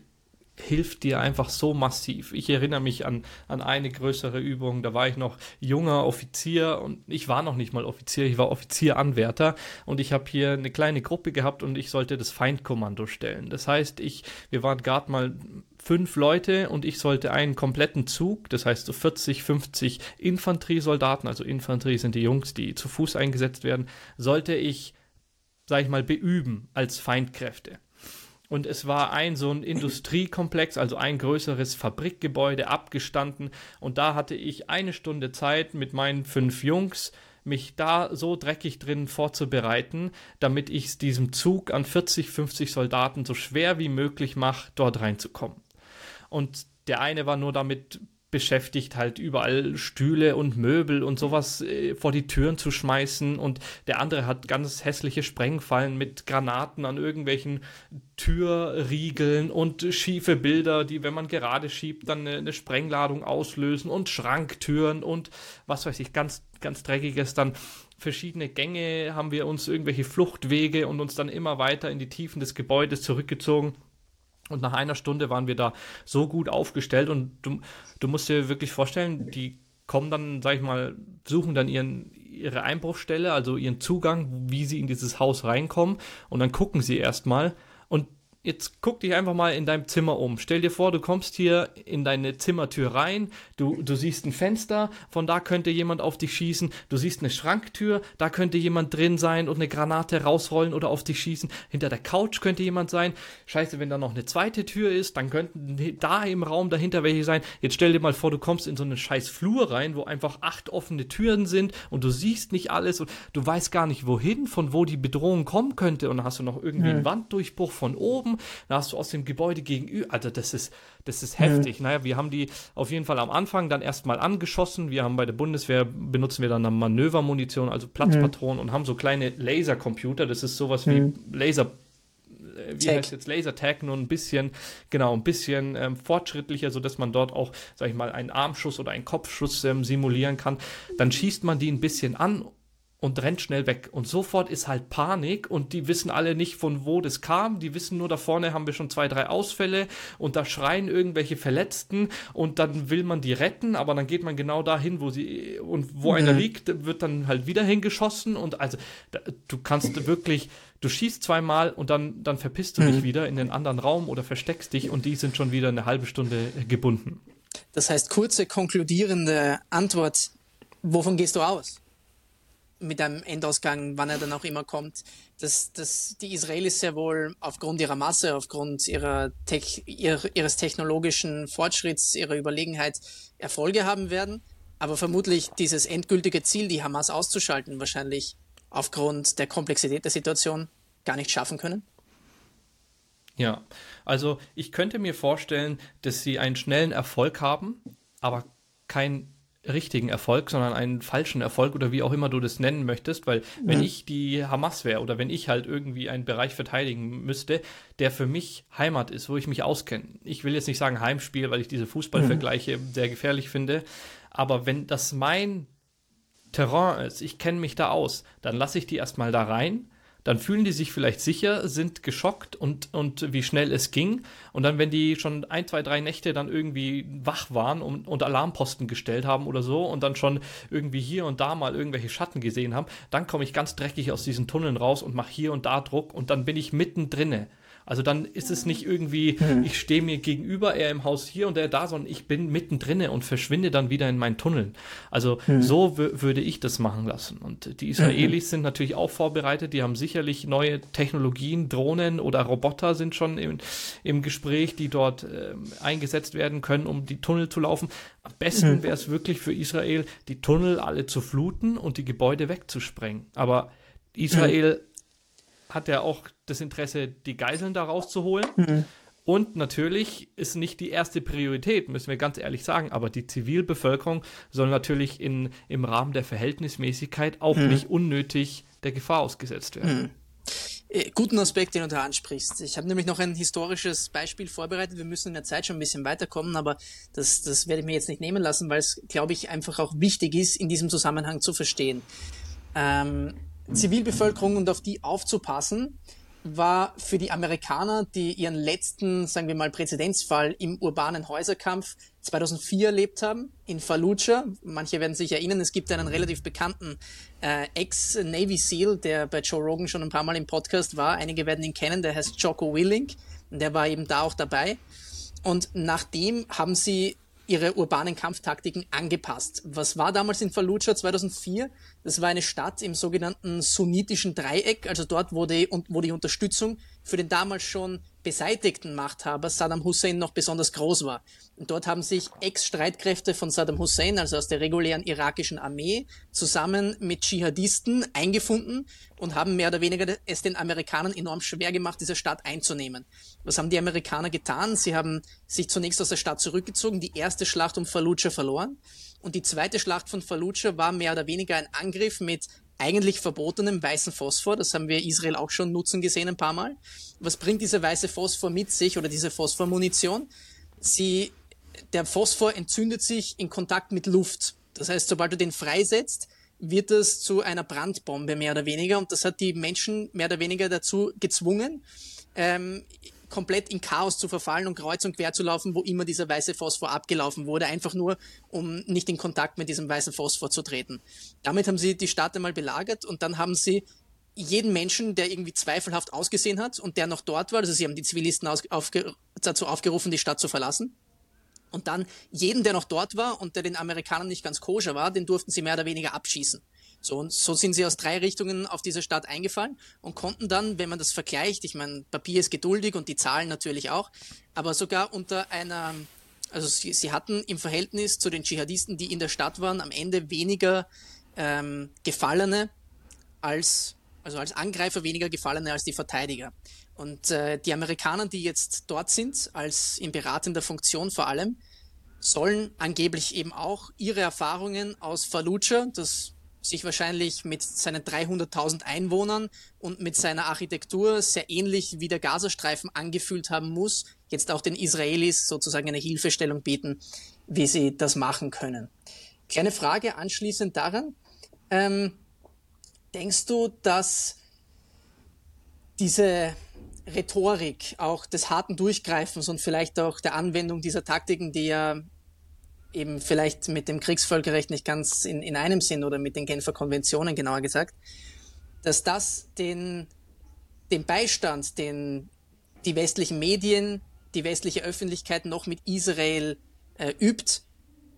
hilft dir einfach so massiv. Ich erinnere mich an, an eine größere Übung, da war ich noch junger Offizier und ich war noch nicht mal Offizier, ich war Offizieranwärter und ich habe hier eine kleine Gruppe gehabt und ich sollte das Feindkommando stellen. Das heißt, ich, wir waren gerade mal fünf Leute und ich sollte einen kompletten Zug, das heißt so 40, 50 Infanteriesoldaten, also Infanterie sind die Jungs, die zu Fuß eingesetzt werden, sollte ich, sag ich mal, beüben als Feindkräfte. Und es war ein so ein Industriekomplex, also ein größeres Fabrikgebäude abgestanden. Und da hatte ich eine Stunde Zeit mit meinen fünf Jungs, mich da so dreckig drin vorzubereiten, damit ich es diesem Zug an 40, 50 Soldaten so schwer wie möglich mache, dort reinzukommen. Und der eine war nur damit beschäftigt, halt überall Stühle und Möbel und sowas äh, vor die Türen zu schmeißen. Und der andere hat ganz hässliche Sprengfallen mit Granaten an irgendwelchen Türriegeln und schiefe Bilder, die, wenn man gerade schiebt, dann eine, eine Sprengladung auslösen und Schranktüren und was weiß ich, ganz, ganz dreckiges. Dann verschiedene Gänge haben wir uns irgendwelche Fluchtwege und uns dann immer weiter in die Tiefen des Gebäudes zurückgezogen. Und nach einer Stunde waren wir da so gut aufgestellt und du, du musst dir wirklich vorstellen, die kommen dann, sag ich mal, suchen dann ihren, ihre Einbruchstelle, also ihren Zugang, wie sie in dieses Haus reinkommen und dann gucken sie erstmal und Jetzt guck dich einfach mal in deinem Zimmer um. Stell dir vor, du kommst hier in deine Zimmertür rein, du, du siehst ein Fenster, von da könnte jemand auf dich schießen, du siehst eine Schranktür, da könnte jemand drin sein und eine Granate rausrollen oder auf dich schießen, hinter der Couch könnte jemand sein. Scheiße, wenn da noch eine zweite Tür ist, dann könnten da im Raum dahinter welche sein. Jetzt stell dir mal vor, du kommst in so einen scheiß Flur rein, wo einfach acht offene Türen sind und du siehst nicht alles und du weißt gar nicht wohin, von wo die Bedrohung kommen könnte und dann hast du noch irgendwie hm. einen Wanddurchbruch von oben da hast du aus dem Gebäude gegenüber, also das ist, das ist heftig. Mhm. Naja, wir haben die auf jeden Fall am Anfang dann erstmal angeschossen. Wir haben bei der Bundeswehr, benutzen wir dann eine Manövermunition, also Platzpatronen mhm. und haben so kleine Lasercomputer, das ist sowas wie. Laser äh, wie Tag. heißt jetzt Lasertag, nur ein bisschen, genau, ein bisschen ähm, fortschrittlicher, sodass man dort auch, sag ich mal, einen Armschuss oder einen Kopfschuss ähm, simulieren kann. Dann schießt man die ein bisschen an und rennt schnell weg. Und sofort ist halt Panik und die wissen alle nicht, von wo das kam. Die wissen nur, da vorne haben wir schon zwei, drei Ausfälle und da schreien irgendwelche Verletzten und dann will man die retten, aber dann geht man genau dahin, wo sie und wo mhm. einer liegt, wird dann halt wieder hingeschossen und also da, du kannst wirklich, du schießt zweimal und dann, dann verpisst du mhm. dich wieder in den anderen Raum oder versteckst dich und die sind schon wieder eine halbe Stunde gebunden. Das heißt, kurze konkludierende Antwort, wovon gehst du aus? Mit einem Endausgang, wann er dann auch immer kommt, dass, dass die Israelis sehr wohl aufgrund ihrer Masse, aufgrund ihrer Tech, ihr, ihres technologischen Fortschritts, ihrer Überlegenheit Erfolge haben werden, aber vermutlich dieses endgültige Ziel, die Hamas auszuschalten, wahrscheinlich aufgrund der Komplexität der Situation gar nicht schaffen können? Ja, also ich könnte mir vorstellen, dass sie einen schnellen Erfolg haben, aber kein richtigen Erfolg, sondern einen falschen Erfolg oder wie auch immer du das nennen möchtest, weil wenn ich die Hamas wäre oder wenn ich halt irgendwie einen Bereich verteidigen müsste, der für mich Heimat ist, wo ich mich auskenne. Ich will jetzt nicht sagen Heimspiel, weil ich diese Fußballvergleiche mhm. sehr gefährlich finde, aber wenn das mein Terrain ist, ich kenne mich da aus, dann lasse ich die erstmal da rein dann fühlen die sich vielleicht sicher, sind geschockt und, und wie schnell es ging. Und dann, wenn die schon ein, zwei, drei Nächte dann irgendwie wach waren und, und Alarmposten gestellt haben oder so und dann schon irgendwie hier und da mal irgendwelche Schatten gesehen haben, dann komme ich ganz dreckig aus diesen Tunneln raus und mache hier und da Druck und dann bin ich mittendrinne. Also dann ist es nicht irgendwie, hm. ich stehe mir gegenüber, er im Haus hier und er da, sondern ich bin mittendrin und verschwinde dann wieder in meinen Tunneln. Also hm. so würde ich das machen lassen. Und die Israelis mhm. sind natürlich auch vorbereitet, die haben sicherlich neue Technologien, Drohnen oder Roboter sind schon im, im Gespräch, die dort äh, eingesetzt werden können, um die Tunnel zu laufen. Am besten wäre es wirklich für Israel, die Tunnel alle zu fluten und die Gebäude wegzusprengen. Aber Israel hat er auch das Interesse, die Geiseln da rauszuholen. Mhm. Und natürlich ist nicht die erste Priorität, müssen wir ganz ehrlich sagen, aber die Zivilbevölkerung soll natürlich in, im Rahmen der Verhältnismäßigkeit auch mhm. nicht unnötig der Gefahr ausgesetzt werden. Mhm. Äh, guten Aspekt, den du da ansprichst. Ich habe nämlich noch ein historisches Beispiel vorbereitet. Wir müssen in der Zeit schon ein bisschen weiterkommen, aber das, das werde ich mir jetzt nicht nehmen lassen, weil es, glaube ich, einfach auch wichtig ist, in diesem Zusammenhang zu verstehen. Ähm, Zivilbevölkerung und auf die aufzupassen, war für die Amerikaner, die ihren letzten, sagen wir mal, Präzedenzfall im urbanen Häuserkampf 2004 erlebt haben, in Fallujah. Manche werden sich erinnern, es gibt einen relativ bekannten äh, Ex-Navy SEAL, der bei Joe Rogan schon ein paar Mal im Podcast war. Einige werden ihn kennen, der heißt Jocko Willink. Und der war eben da auch dabei. Und nachdem haben sie ihre urbanen Kampftaktiken angepasst. Was war damals in Fallujah 2004? Das war eine Stadt im sogenannten sunnitischen Dreieck, also dort, wo die, wo die Unterstützung für den damals schon beseitigten Machthaber Saddam Hussein noch besonders groß war. Und dort haben sich Ex-Streitkräfte von Saddam Hussein, also aus der regulären irakischen Armee, zusammen mit Dschihadisten eingefunden und haben mehr oder weniger es den Amerikanern enorm schwer gemacht, diese Stadt einzunehmen. Was haben die Amerikaner getan? Sie haben sich zunächst aus der Stadt zurückgezogen, die erste Schlacht um Fallujah verloren. Und die zweite Schlacht von Fallujah war mehr oder weniger ein Angriff mit eigentlich verbotenem weißen Phosphor. Das haben wir Israel auch schon nutzen gesehen ein paar Mal. Was bringt dieser weiße Phosphor mit sich oder diese Phosphormunition? Sie, der Phosphor entzündet sich in Kontakt mit Luft. Das heißt, sobald du den freisetzt, wird es zu einer Brandbombe mehr oder weniger. Und das hat die Menschen mehr oder weniger dazu gezwungen, ähm, komplett in Chaos zu verfallen und kreuz und quer zu laufen, wo immer dieser weiße Phosphor abgelaufen wurde, einfach nur, um nicht in Kontakt mit diesem weißen Phosphor zu treten. Damit haben sie die Stadt einmal belagert und dann haben sie jeden Menschen, der irgendwie zweifelhaft ausgesehen hat und der noch dort war, also sie haben die Zivilisten aufge, dazu aufgerufen, die Stadt zu verlassen. Und dann jeden, der noch dort war und der den Amerikanern nicht ganz koscher war, den durften sie mehr oder weniger abschießen. So, und so sind sie aus drei Richtungen auf diese Stadt eingefallen und konnten dann, wenn man das vergleicht, ich meine, Papier ist geduldig und die Zahlen natürlich auch, aber sogar unter einer, also sie, sie hatten im Verhältnis zu den Dschihadisten, die in der Stadt waren, am Ende weniger ähm, Gefallene als, also als Angreifer weniger Gefallene als die Verteidiger. Und äh, die Amerikaner, die jetzt dort sind, als in beratender Funktion vor allem, sollen angeblich eben auch ihre Erfahrungen aus Fallujah, das sich wahrscheinlich mit seinen 300.000 Einwohnern und mit seiner Architektur sehr ähnlich wie der Gazastreifen angefühlt haben muss, jetzt auch den Israelis sozusagen eine Hilfestellung bieten, wie sie das machen können. Kleine Frage anschließend daran. Ähm, denkst du, dass diese Rhetorik auch des harten Durchgreifens und vielleicht auch der Anwendung dieser Taktiken, die ja eben vielleicht mit dem Kriegsvölkerrecht nicht ganz in, in einem Sinn oder mit den Genfer Konventionen genauer gesagt, dass das den, den Beistand, den die westlichen Medien, die westliche Öffentlichkeit noch mit Israel äh, übt,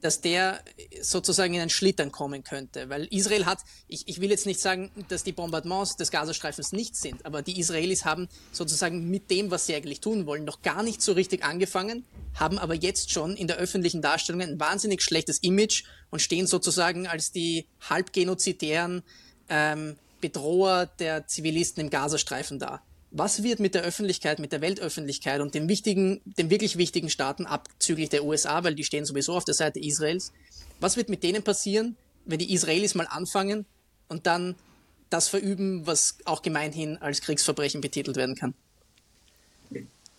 dass der sozusagen in ein Schlittern kommen könnte. Weil Israel hat, ich, ich will jetzt nicht sagen, dass die Bombardements des Gazastreifens nicht sind, aber die Israelis haben sozusagen mit dem, was sie eigentlich tun wollen, noch gar nicht so richtig angefangen, haben aber jetzt schon in der öffentlichen Darstellung ein wahnsinnig schlechtes Image und stehen sozusagen als die halbgenozidären ähm, Bedroher der Zivilisten im Gazastreifen da was wird mit der Öffentlichkeit, mit der Weltöffentlichkeit und den wichtigen, den wirklich wichtigen Staaten abzüglich der USA, weil die stehen sowieso auf der Seite Israels, was wird mit denen passieren, wenn die Israelis mal anfangen und dann das verüben, was auch gemeinhin als Kriegsverbrechen betitelt werden kann?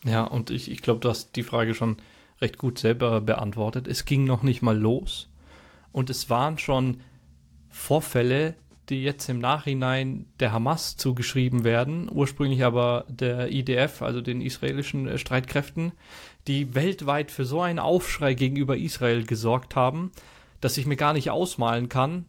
Ja, und ich, ich glaube, du hast die Frage schon recht gut selber beantwortet. Es ging noch nicht mal los und es waren schon Vorfälle, die jetzt im Nachhinein der Hamas zugeschrieben werden, ursprünglich aber der IDF, also den israelischen äh, Streitkräften, die weltweit für so einen Aufschrei gegenüber Israel gesorgt haben, dass ich mir gar nicht ausmalen kann,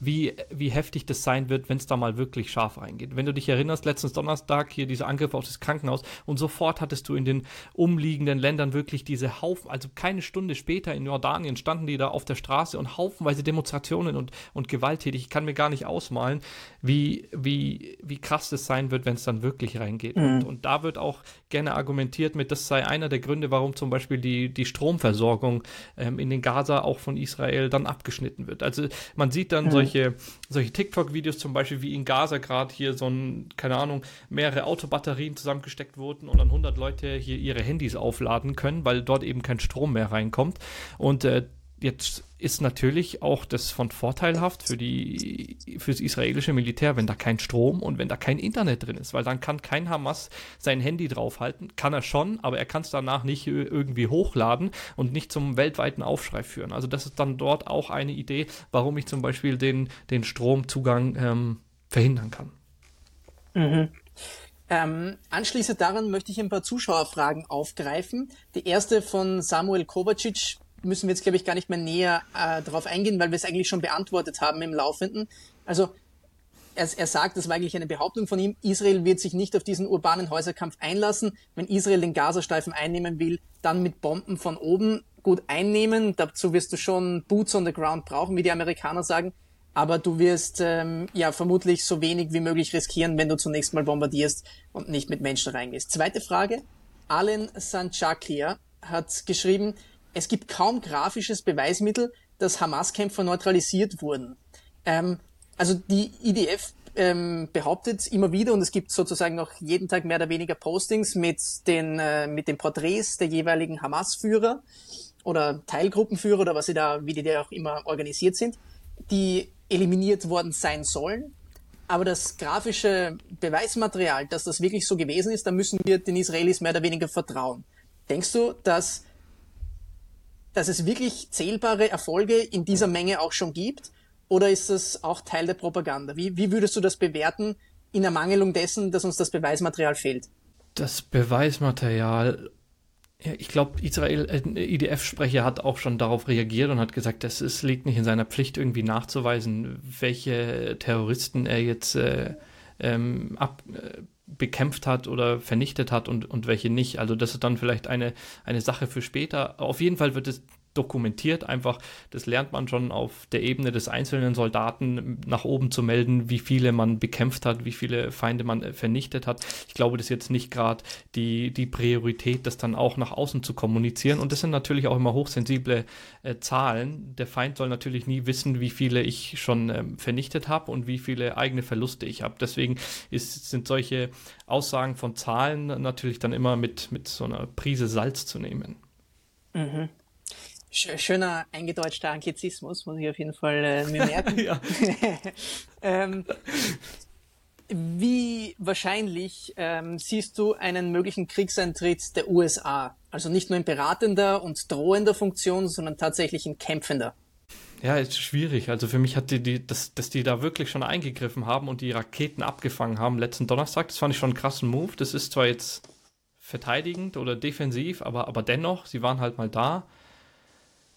wie, wie heftig das sein wird, wenn es da mal wirklich scharf reingeht. Wenn du dich erinnerst, letztens Donnerstag hier dieser Angriff auf das Krankenhaus und sofort hattest du in den umliegenden Ländern wirklich diese Haufen, also keine Stunde später in Jordanien standen die da auf der Straße und haufenweise Demonstrationen und, und gewalttätig. Ich kann mir gar nicht ausmalen, wie, wie, wie krass das sein wird, wenn es dann wirklich reingeht. Mhm. Und, und da wird auch gerne argumentiert mit, das sei einer der Gründe, warum zum Beispiel die, die Stromversorgung ähm, in den Gaza auch von Israel dann abgeschnitten wird. Also man sieht dann mhm. solche solche, solche TikTok-Videos zum Beispiel, wie in Gaza gerade hier so ein, keine Ahnung, mehrere Autobatterien zusammengesteckt wurden und dann 100 Leute hier ihre Handys aufladen können, weil dort eben kein Strom mehr reinkommt. Und äh, jetzt ist natürlich auch das von vorteilhaft für die für das israelische Militär, wenn da kein Strom und wenn da kein Internet drin ist, weil dann kann kein Hamas sein Handy draufhalten, kann er schon, aber er kann es danach nicht irgendwie hochladen und nicht zum weltweiten Aufschrei führen. Also das ist dann dort auch eine Idee, warum ich zum Beispiel den den Stromzugang ähm, verhindern kann. Mhm. Ähm, anschließend daran möchte ich ein paar Zuschauerfragen aufgreifen. Die erste von Samuel Kovacic müssen wir jetzt, glaube ich, gar nicht mehr näher äh, darauf eingehen, weil wir es eigentlich schon beantwortet haben im Laufenden. Also er, er sagt, das war eigentlich eine Behauptung von ihm, Israel wird sich nicht auf diesen urbanen Häuserkampf einlassen. Wenn Israel den Gazastreifen einnehmen will, dann mit Bomben von oben gut einnehmen. Dazu wirst du schon Boots on the ground brauchen, wie die Amerikaner sagen. Aber du wirst ähm, ja vermutlich so wenig wie möglich riskieren, wenn du zunächst mal bombardierst und nicht mit Menschen reingehst. Zweite Frage. Alan Sanchaklia hat geschrieben, es gibt kaum grafisches Beweismittel, dass Hamas-Kämpfer neutralisiert wurden. Ähm, also die IDF ähm, behauptet immer wieder und es gibt sozusagen auch jeden Tag mehr oder weniger Postings mit den äh, mit den Porträts der jeweiligen Hamas-Führer oder Teilgruppenführer oder was sie da, wie die da auch immer organisiert sind, die eliminiert worden sein sollen. Aber das grafische Beweismaterial, dass das wirklich so gewesen ist, da müssen wir den Israelis mehr oder weniger vertrauen. Denkst du, dass, dass es wirklich zählbare Erfolge in dieser Menge auch schon gibt? Oder ist das auch Teil der Propaganda? Wie, wie würdest du das bewerten in Ermangelung dessen, dass uns das Beweismaterial fehlt? Das Beweismaterial, ja, ich glaube, Israel, äh, IDF-Sprecher hat auch schon darauf reagiert und hat gesagt, es, es liegt nicht in seiner Pflicht, irgendwie nachzuweisen, welche Terroristen er jetzt äh, ähm, ab, äh, bekämpft hat oder vernichtet hat und, und welche nicht. Also das ist dann vielleicht eine, eine Sache für später. Auf jeden Fall wird es dokumentiert. Einfach, das lernt man schon auf der Ebene des einzelnen Soldaten nach oben zu melden, wie viele man bekämpft hat, wie viele Feinde man äh, vernichtet hat. Ich glaube, das ist jetzt nicht gerade die, die Priorität, das dann auch nach außen zu kommunizieren. Und das sind natürlich auch immer hochsensible äh, Zahlen. Der Feind soll natürlich nie wissen, wie viele ich schon ähm, vernichtet habe und wie viele eigene Verluste ich habe. Deswegen ist, sind solche Aussagen von Zahlen natürlich dann immer mit, mit so einer Prise Salz zu nehmen. Mhm schöner eingedeutschter Anglizismus, muss ich auf jeden Fall äh, mir merken. ähm, wie wahrscheinlich ähm, siehst du einen möglichen Kriegseintritt der USA? Also nicht nur in beratender und drohender Funktion, sondern tatsächlich in kämpfender. Ja, ist schwierig. Also für mich hat die, die das, dass die da wirklich schon eingegriffen haben und die Raketen abgefangen haben letzten Donnerstag, das fand ich schon einen krassen Move. Das ist zwar jetzt verteidigend oder defensiv, aber, aber dennoch, sie waren halt mal da.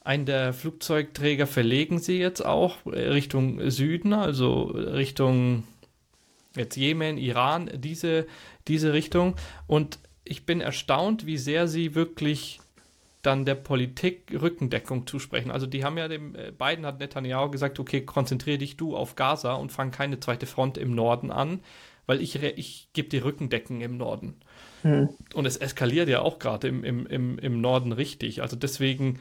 Einen der Flugzeugträger verlegen sie jetzt auch Richtung Süden, also Richtung jetzt Jemen, Iran, diese, diese Richtung. Und ich bin erstaunt, wie sehr sie wirklich dann der Politik Rückendeckung zusprechen. Also die haben ja dem äh, Biden hat Netanyahu gesagt, okay, konzentriere dich du auf Gaza und fang keine zweite Front im Norden an, weil ich, ich gebe dir Rückendecken im Norden. Hm. Und es eskaliert ja auch gerade im, im, im, im Norden richtig. Also deswegen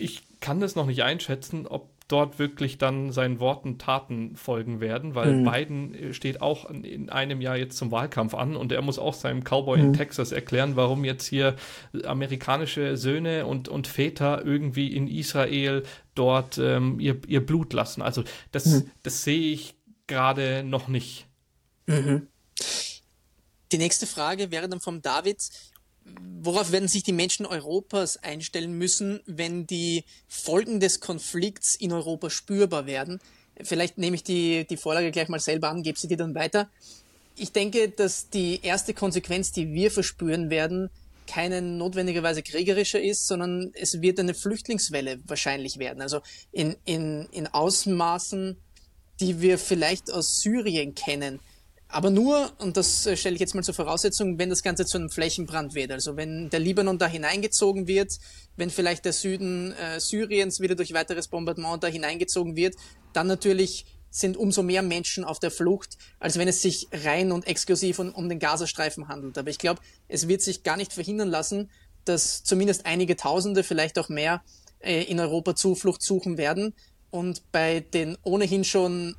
ich kann das noch nicht einschätzen, ob dort wirklich dann seinen Worten Taten folgen werden, weil mhm. Biden äh, steht auch in einem Jahr jetzt zum Wahlkampf an und er muss auch seinem Cowboy mhm. in Texas erklären, warum jetzt hier amerikanische Söhne und, und Väter irgendwie in Israel dort ähm, ihr, ihr Blut lassen. Also das, mhm. das sehe ich gerade noch nicht. Mhm. Die nächste Frage wäre dann vom David worauf werden sich die Menschen Europas einstellen müssen, wenn die Folgen des Konflikts in Europa spürbar werden? Vielleicht nehme ich die, die Vorlage gleich mal selber an, gebe sie dir dann weiter. Ich denke, dass die erste Konsequenz, die wir verspüren werden, keine notwendigerweise kriegerische ist, sondern es wird eine Flüchtlingswelle wahrscheinlich werden. Also in, in, in Ausmaßen, die wir vielleicht aus Syrien kennen aber nur, und das äh, stelle ich jetzt mal zur Voraussetzung, wenn das Ganze zu einem Flächenbrand wird. Also wenn der Libanon da hineingezogen wird, wenn vielleicht der Süden äh, Syriens wieder durch weiteres Bombardement da hineingezogen wird, dann natürlich sind umso mehr Menschen auf der Flucht, als wenn es sich rein und exklusiv um, um den Gazastreifen handelt. Aber ich glaube, es wird sich gar nicht verhindern lassen, dass zumindest einige Tausende, vielleicht auch mehr, äh, in Europa Zuflucht suchen werden. Und bei den ohnehin schon,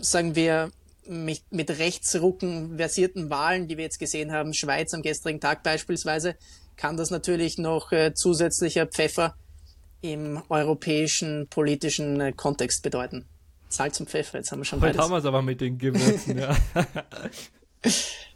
sagen wir, mit, mit Rechtsrucken versierten Wahlen, die wir jetzt gesehen haben, Schweiz am gestrigen Tag beispielsweise, kann das natürlich noch äh, zusätzlicher Pfeffer im europäischen politischen äh, Kontext bedeuten. Salz und Pfeffer, jetzt haben wir schon Heute haben wir es aber mit den Gewürzen, ja.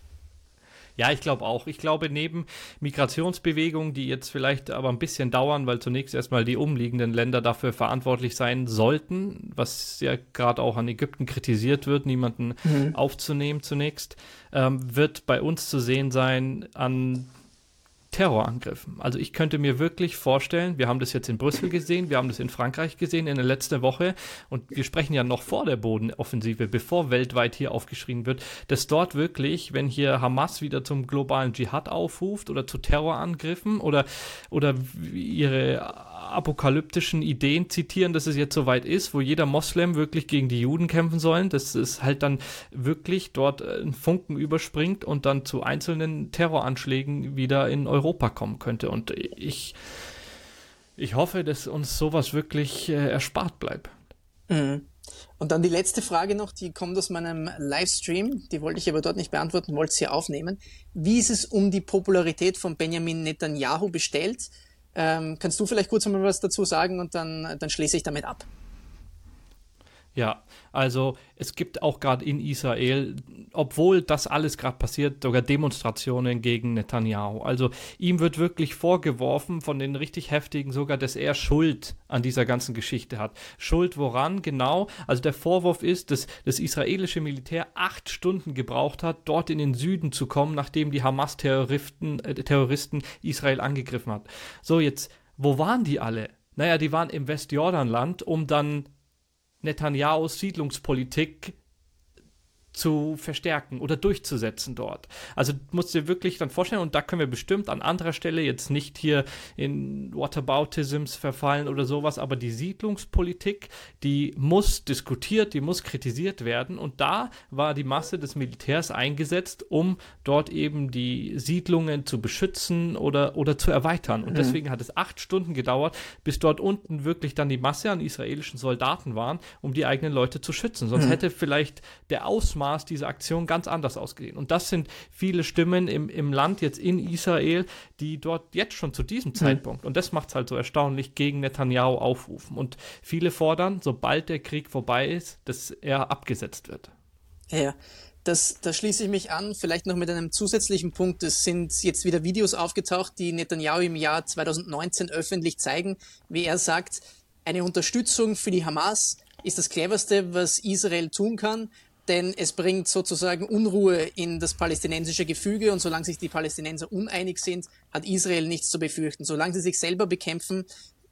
Ja, ich glaube auch. Ich glaube, neben Migrationsbewegungen, die jetzt vielleicht aber ein bisschen dauern, weil zunächst erstmal die umliegenden Länder dafür verantwortlich sein sollten, was ja gerade auch an Ägypten kritisiert wird, niemanden mhm. aufzunehmen zunächst, ähm, wird bei uns zu sehen sein an Terrorangriffen. Also ich könnte mir wirklich vorstellen, wir haben das jetzt in Brüssel gesehen, wir haben das in Frankreich gesehen in der letzten Woche und wir sprechen ja noch vor der Bodenoffensive, bevor weltweit hier aufgeschrien wird, dass dort wirklich, wenn hier Hamas wieder zum globalen Dschihad aufruft oder zu Terrorangriffen oder, oder ihre apokalyptischen Ideen zitieren, dass es jetzt soweit ist, wo jeder Moslem wirklich gegen die Juden kämpfen soll, dass es halt dann wirklich dort äh, ein Funken überspringt und dann zu einzelnen Terroranschlägen wieder in Europa kommen könnte. Und ich, ich hoffe, dass uns sowas wirklich äh, erspart bleibt. Mhm. Und dann die letzte Frage noch, die kommt aus meinem Livestream, die wollte ich aber dort nicht beantworten, wollte sie aufnehmen. Wie ist es um die Popularität von Benjamin Netanyahu bestellt? Ähm, kannst du vielleicht kurz mal was dazu sagen und dann, dann schließe ich damit ab. Ja, also es gibt auch gerade in Israel, obwohl das alles gerade passiert, sogar Demonstrationen gegen Netanyahu. Also ihm wird wirklich vorgeworfen von den richtig heftigen sogar, dass er Schuld an dieser ganzen Geschichte hat. Schuld woran genau? Also der Vorwurf ist, dass das israelische Militär acht Stunden gebraucht hat, dort in den Süden zu kommen, nachdem die Hamas-Terroristen äh, Terroristen Israel angegriffen hat. So jetzt, wo waren die alle? Naja, die waren im Westjordanland, um dann Netanyahus Siedlungspolitik zu verstärken oder durchzusetzen dort. Also musst du dir wirklich dann vorstellen, und da können wir bestimmt an anderer Stelle jetzt nicht hier in Whataboutisms verfallen oder sowas, aber die Siedlungspolitik, die muss diskutiert, die muss kritisiert werden. Und da war die Masse des Militärs eingesetzt, um dort eben die Siedlungen zu beschützen oder, oder zu erweitern. Und mhm. deswegen hat es acht Stunden gedauert, bis dort unten wirklich dann die Masse an israelischen Soldaten waren, um die eigenen Leute zu schützen. Sonst mhm. hätte vielleicht der Ausmaß Ausmaß dieser Aktion ganz anders ausgesehen. Und das sind viele Stimmen im, im Land, jetzt in Israel, die dort jetzt schon zu diesem mhm. Zeitpunkt, und das macht es halt so erstaunlich, gegen Netanyahu aufrufen. Und viele fordern, sobald der Krieg vorbei ist, dass er abgesetzt wird. Ja, das, da schließe ich mich an, vielleicht noch mit einem zusätzlichen Punkt. Es sind jetzt wieder Videos aufgetaucht, die Netanyahu im Jahr 2019 öffentlich zeigen, wie er sagt, eine Unterstützung für die Hamas ist das cleverste, was Israel tun kann denn es bringt sozusagen Unruhe in das palästinensische Gefüge und solange sich die Palästinenser uneinig sind, hat Israel nichts zu befürchten. Solange sie sich selber bekämpfen,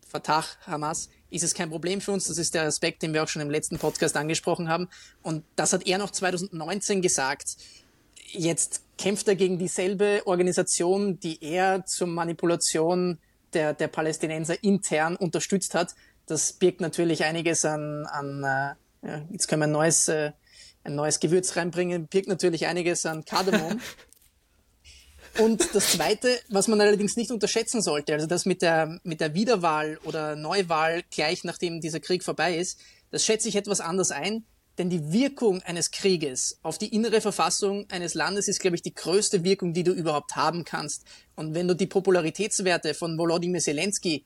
Fatah, Hamas, ist es kein Problem für uns. Das ist der Aspekt, den wir auch schon im letzten Podcast angesprochen haben. Und das hat er noch 2019 gesagt. Jetzt kämpft er gegen dieselbe Organisation, die er zur Manipulation der, der Palästinenser intern unterstützt hat. Das birgt natürlich einiges an, an äh, jetzt können wir ein neues äh, ein neues Gewürz reinbringen, birgt natürlich einiges an Kardamom. Und das Zweite, was man allerdings nicht unterschätzen sollte, also das mit der, mit der Wiederwahl oder Neuwahl gleich nachdem dieser Krieg vorbei ist, das schätze ich etwas anders ein, denn die Wirkung eines Krieges auf die innere Verfassung eines Landes ist, glaube ich, die größte Wirkung, die du überhaupt haben kannst. Und wenn du die Popularitätswerte von Volodymyr Zelensky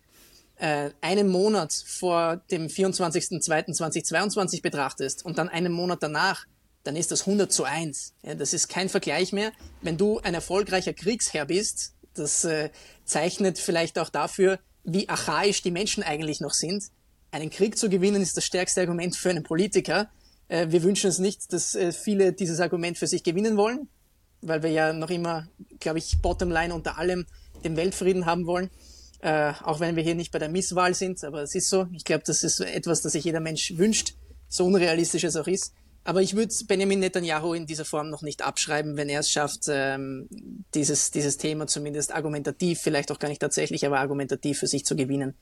äh, einen Monat vor dem 24.02.2022 betrachtest und dann einen Monat danach, dann ist das 100 zu 1. Ja, das ist kein Vergleich mehr. Wenn du ein erfolgreicher Kriegsherr bist, das äh, zeichnet vielleicht auch dafür, wie archaisch die Menschen eigentlich noch sind. Einen Krieg zu gewinnen ist das stärkste Argument für einen Politiker. Äh, wir wünschen es nicht, dass äh, viele dieses Argument für sich gewinnen wollen, weil wir ja noch immer, glaube ich, Bottomline unter allem den Weltfrieden haben wollen. Äh, auch wenn wir hier nicht bei der Misswahl sind, aber es ist so. Ich glaube, das ist etwas, das sich jeder Mensch wünscht, so unrealistisch es auch ist. Aber ich würde Benjamin Netanyahu in dieser Form noch nicht abschreiben, wenn er es schafft, ähm, dieses, dieses Thema zumindest argumentativ, vielleicht auch gar nicht tatsächlich, aber argumentativ für sich zu gewinnen.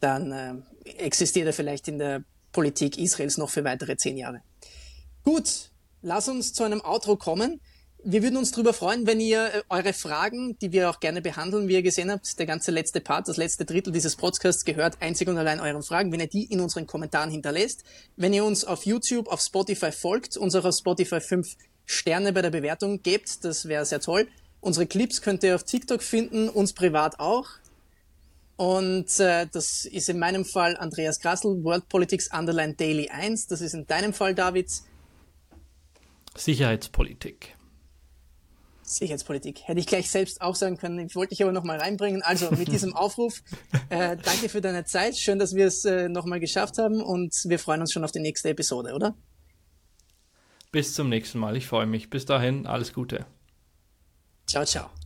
Dann äh, existiert er vielleicht in der Politik Israels noch für weitere zehn Jahre. Gut, lass uns zu einem Outro kommen. Wir würden uns darüber freuen, wenn ihr äh, eure Fragen, die wir auch gerne behandeln, wie ihr gesehen habt, der ganze letzte Part, das letzte Drittel dieses Podcasts gehört einzig und allein euren Fragen, wenn ihr die in unseren Kommentaren hinterlässt. Wenn ihr uns auf YouTube, auf Spotify folgt, uns Spotify fünf Sterne bei der Bewertung gebt, das wäre sehr toll. Unsere Clips könnt ihr auf TikTok finden, uns privat auch. Und äh, das ist in meinem Fall Andreas Grassel, World Politics Underline Daily 1. Das ist in deinem Fall, David. Sicherheitspolitik. Sicherheitspolitik. Hätte ich gleich selbst auch sagen können. Ich wollte dich aber nochmal reinbringen. Also mit diesem Aufruf, äh, danke für deine Zeit. Schön, dass wir es äh, nochmal geschafft haben und wir freuen uns schon auf die nächste Episode, oder? Bis zum nächsten Mal. Ich freue mich. Bis dahin, alles Gute. Ciao, ciao.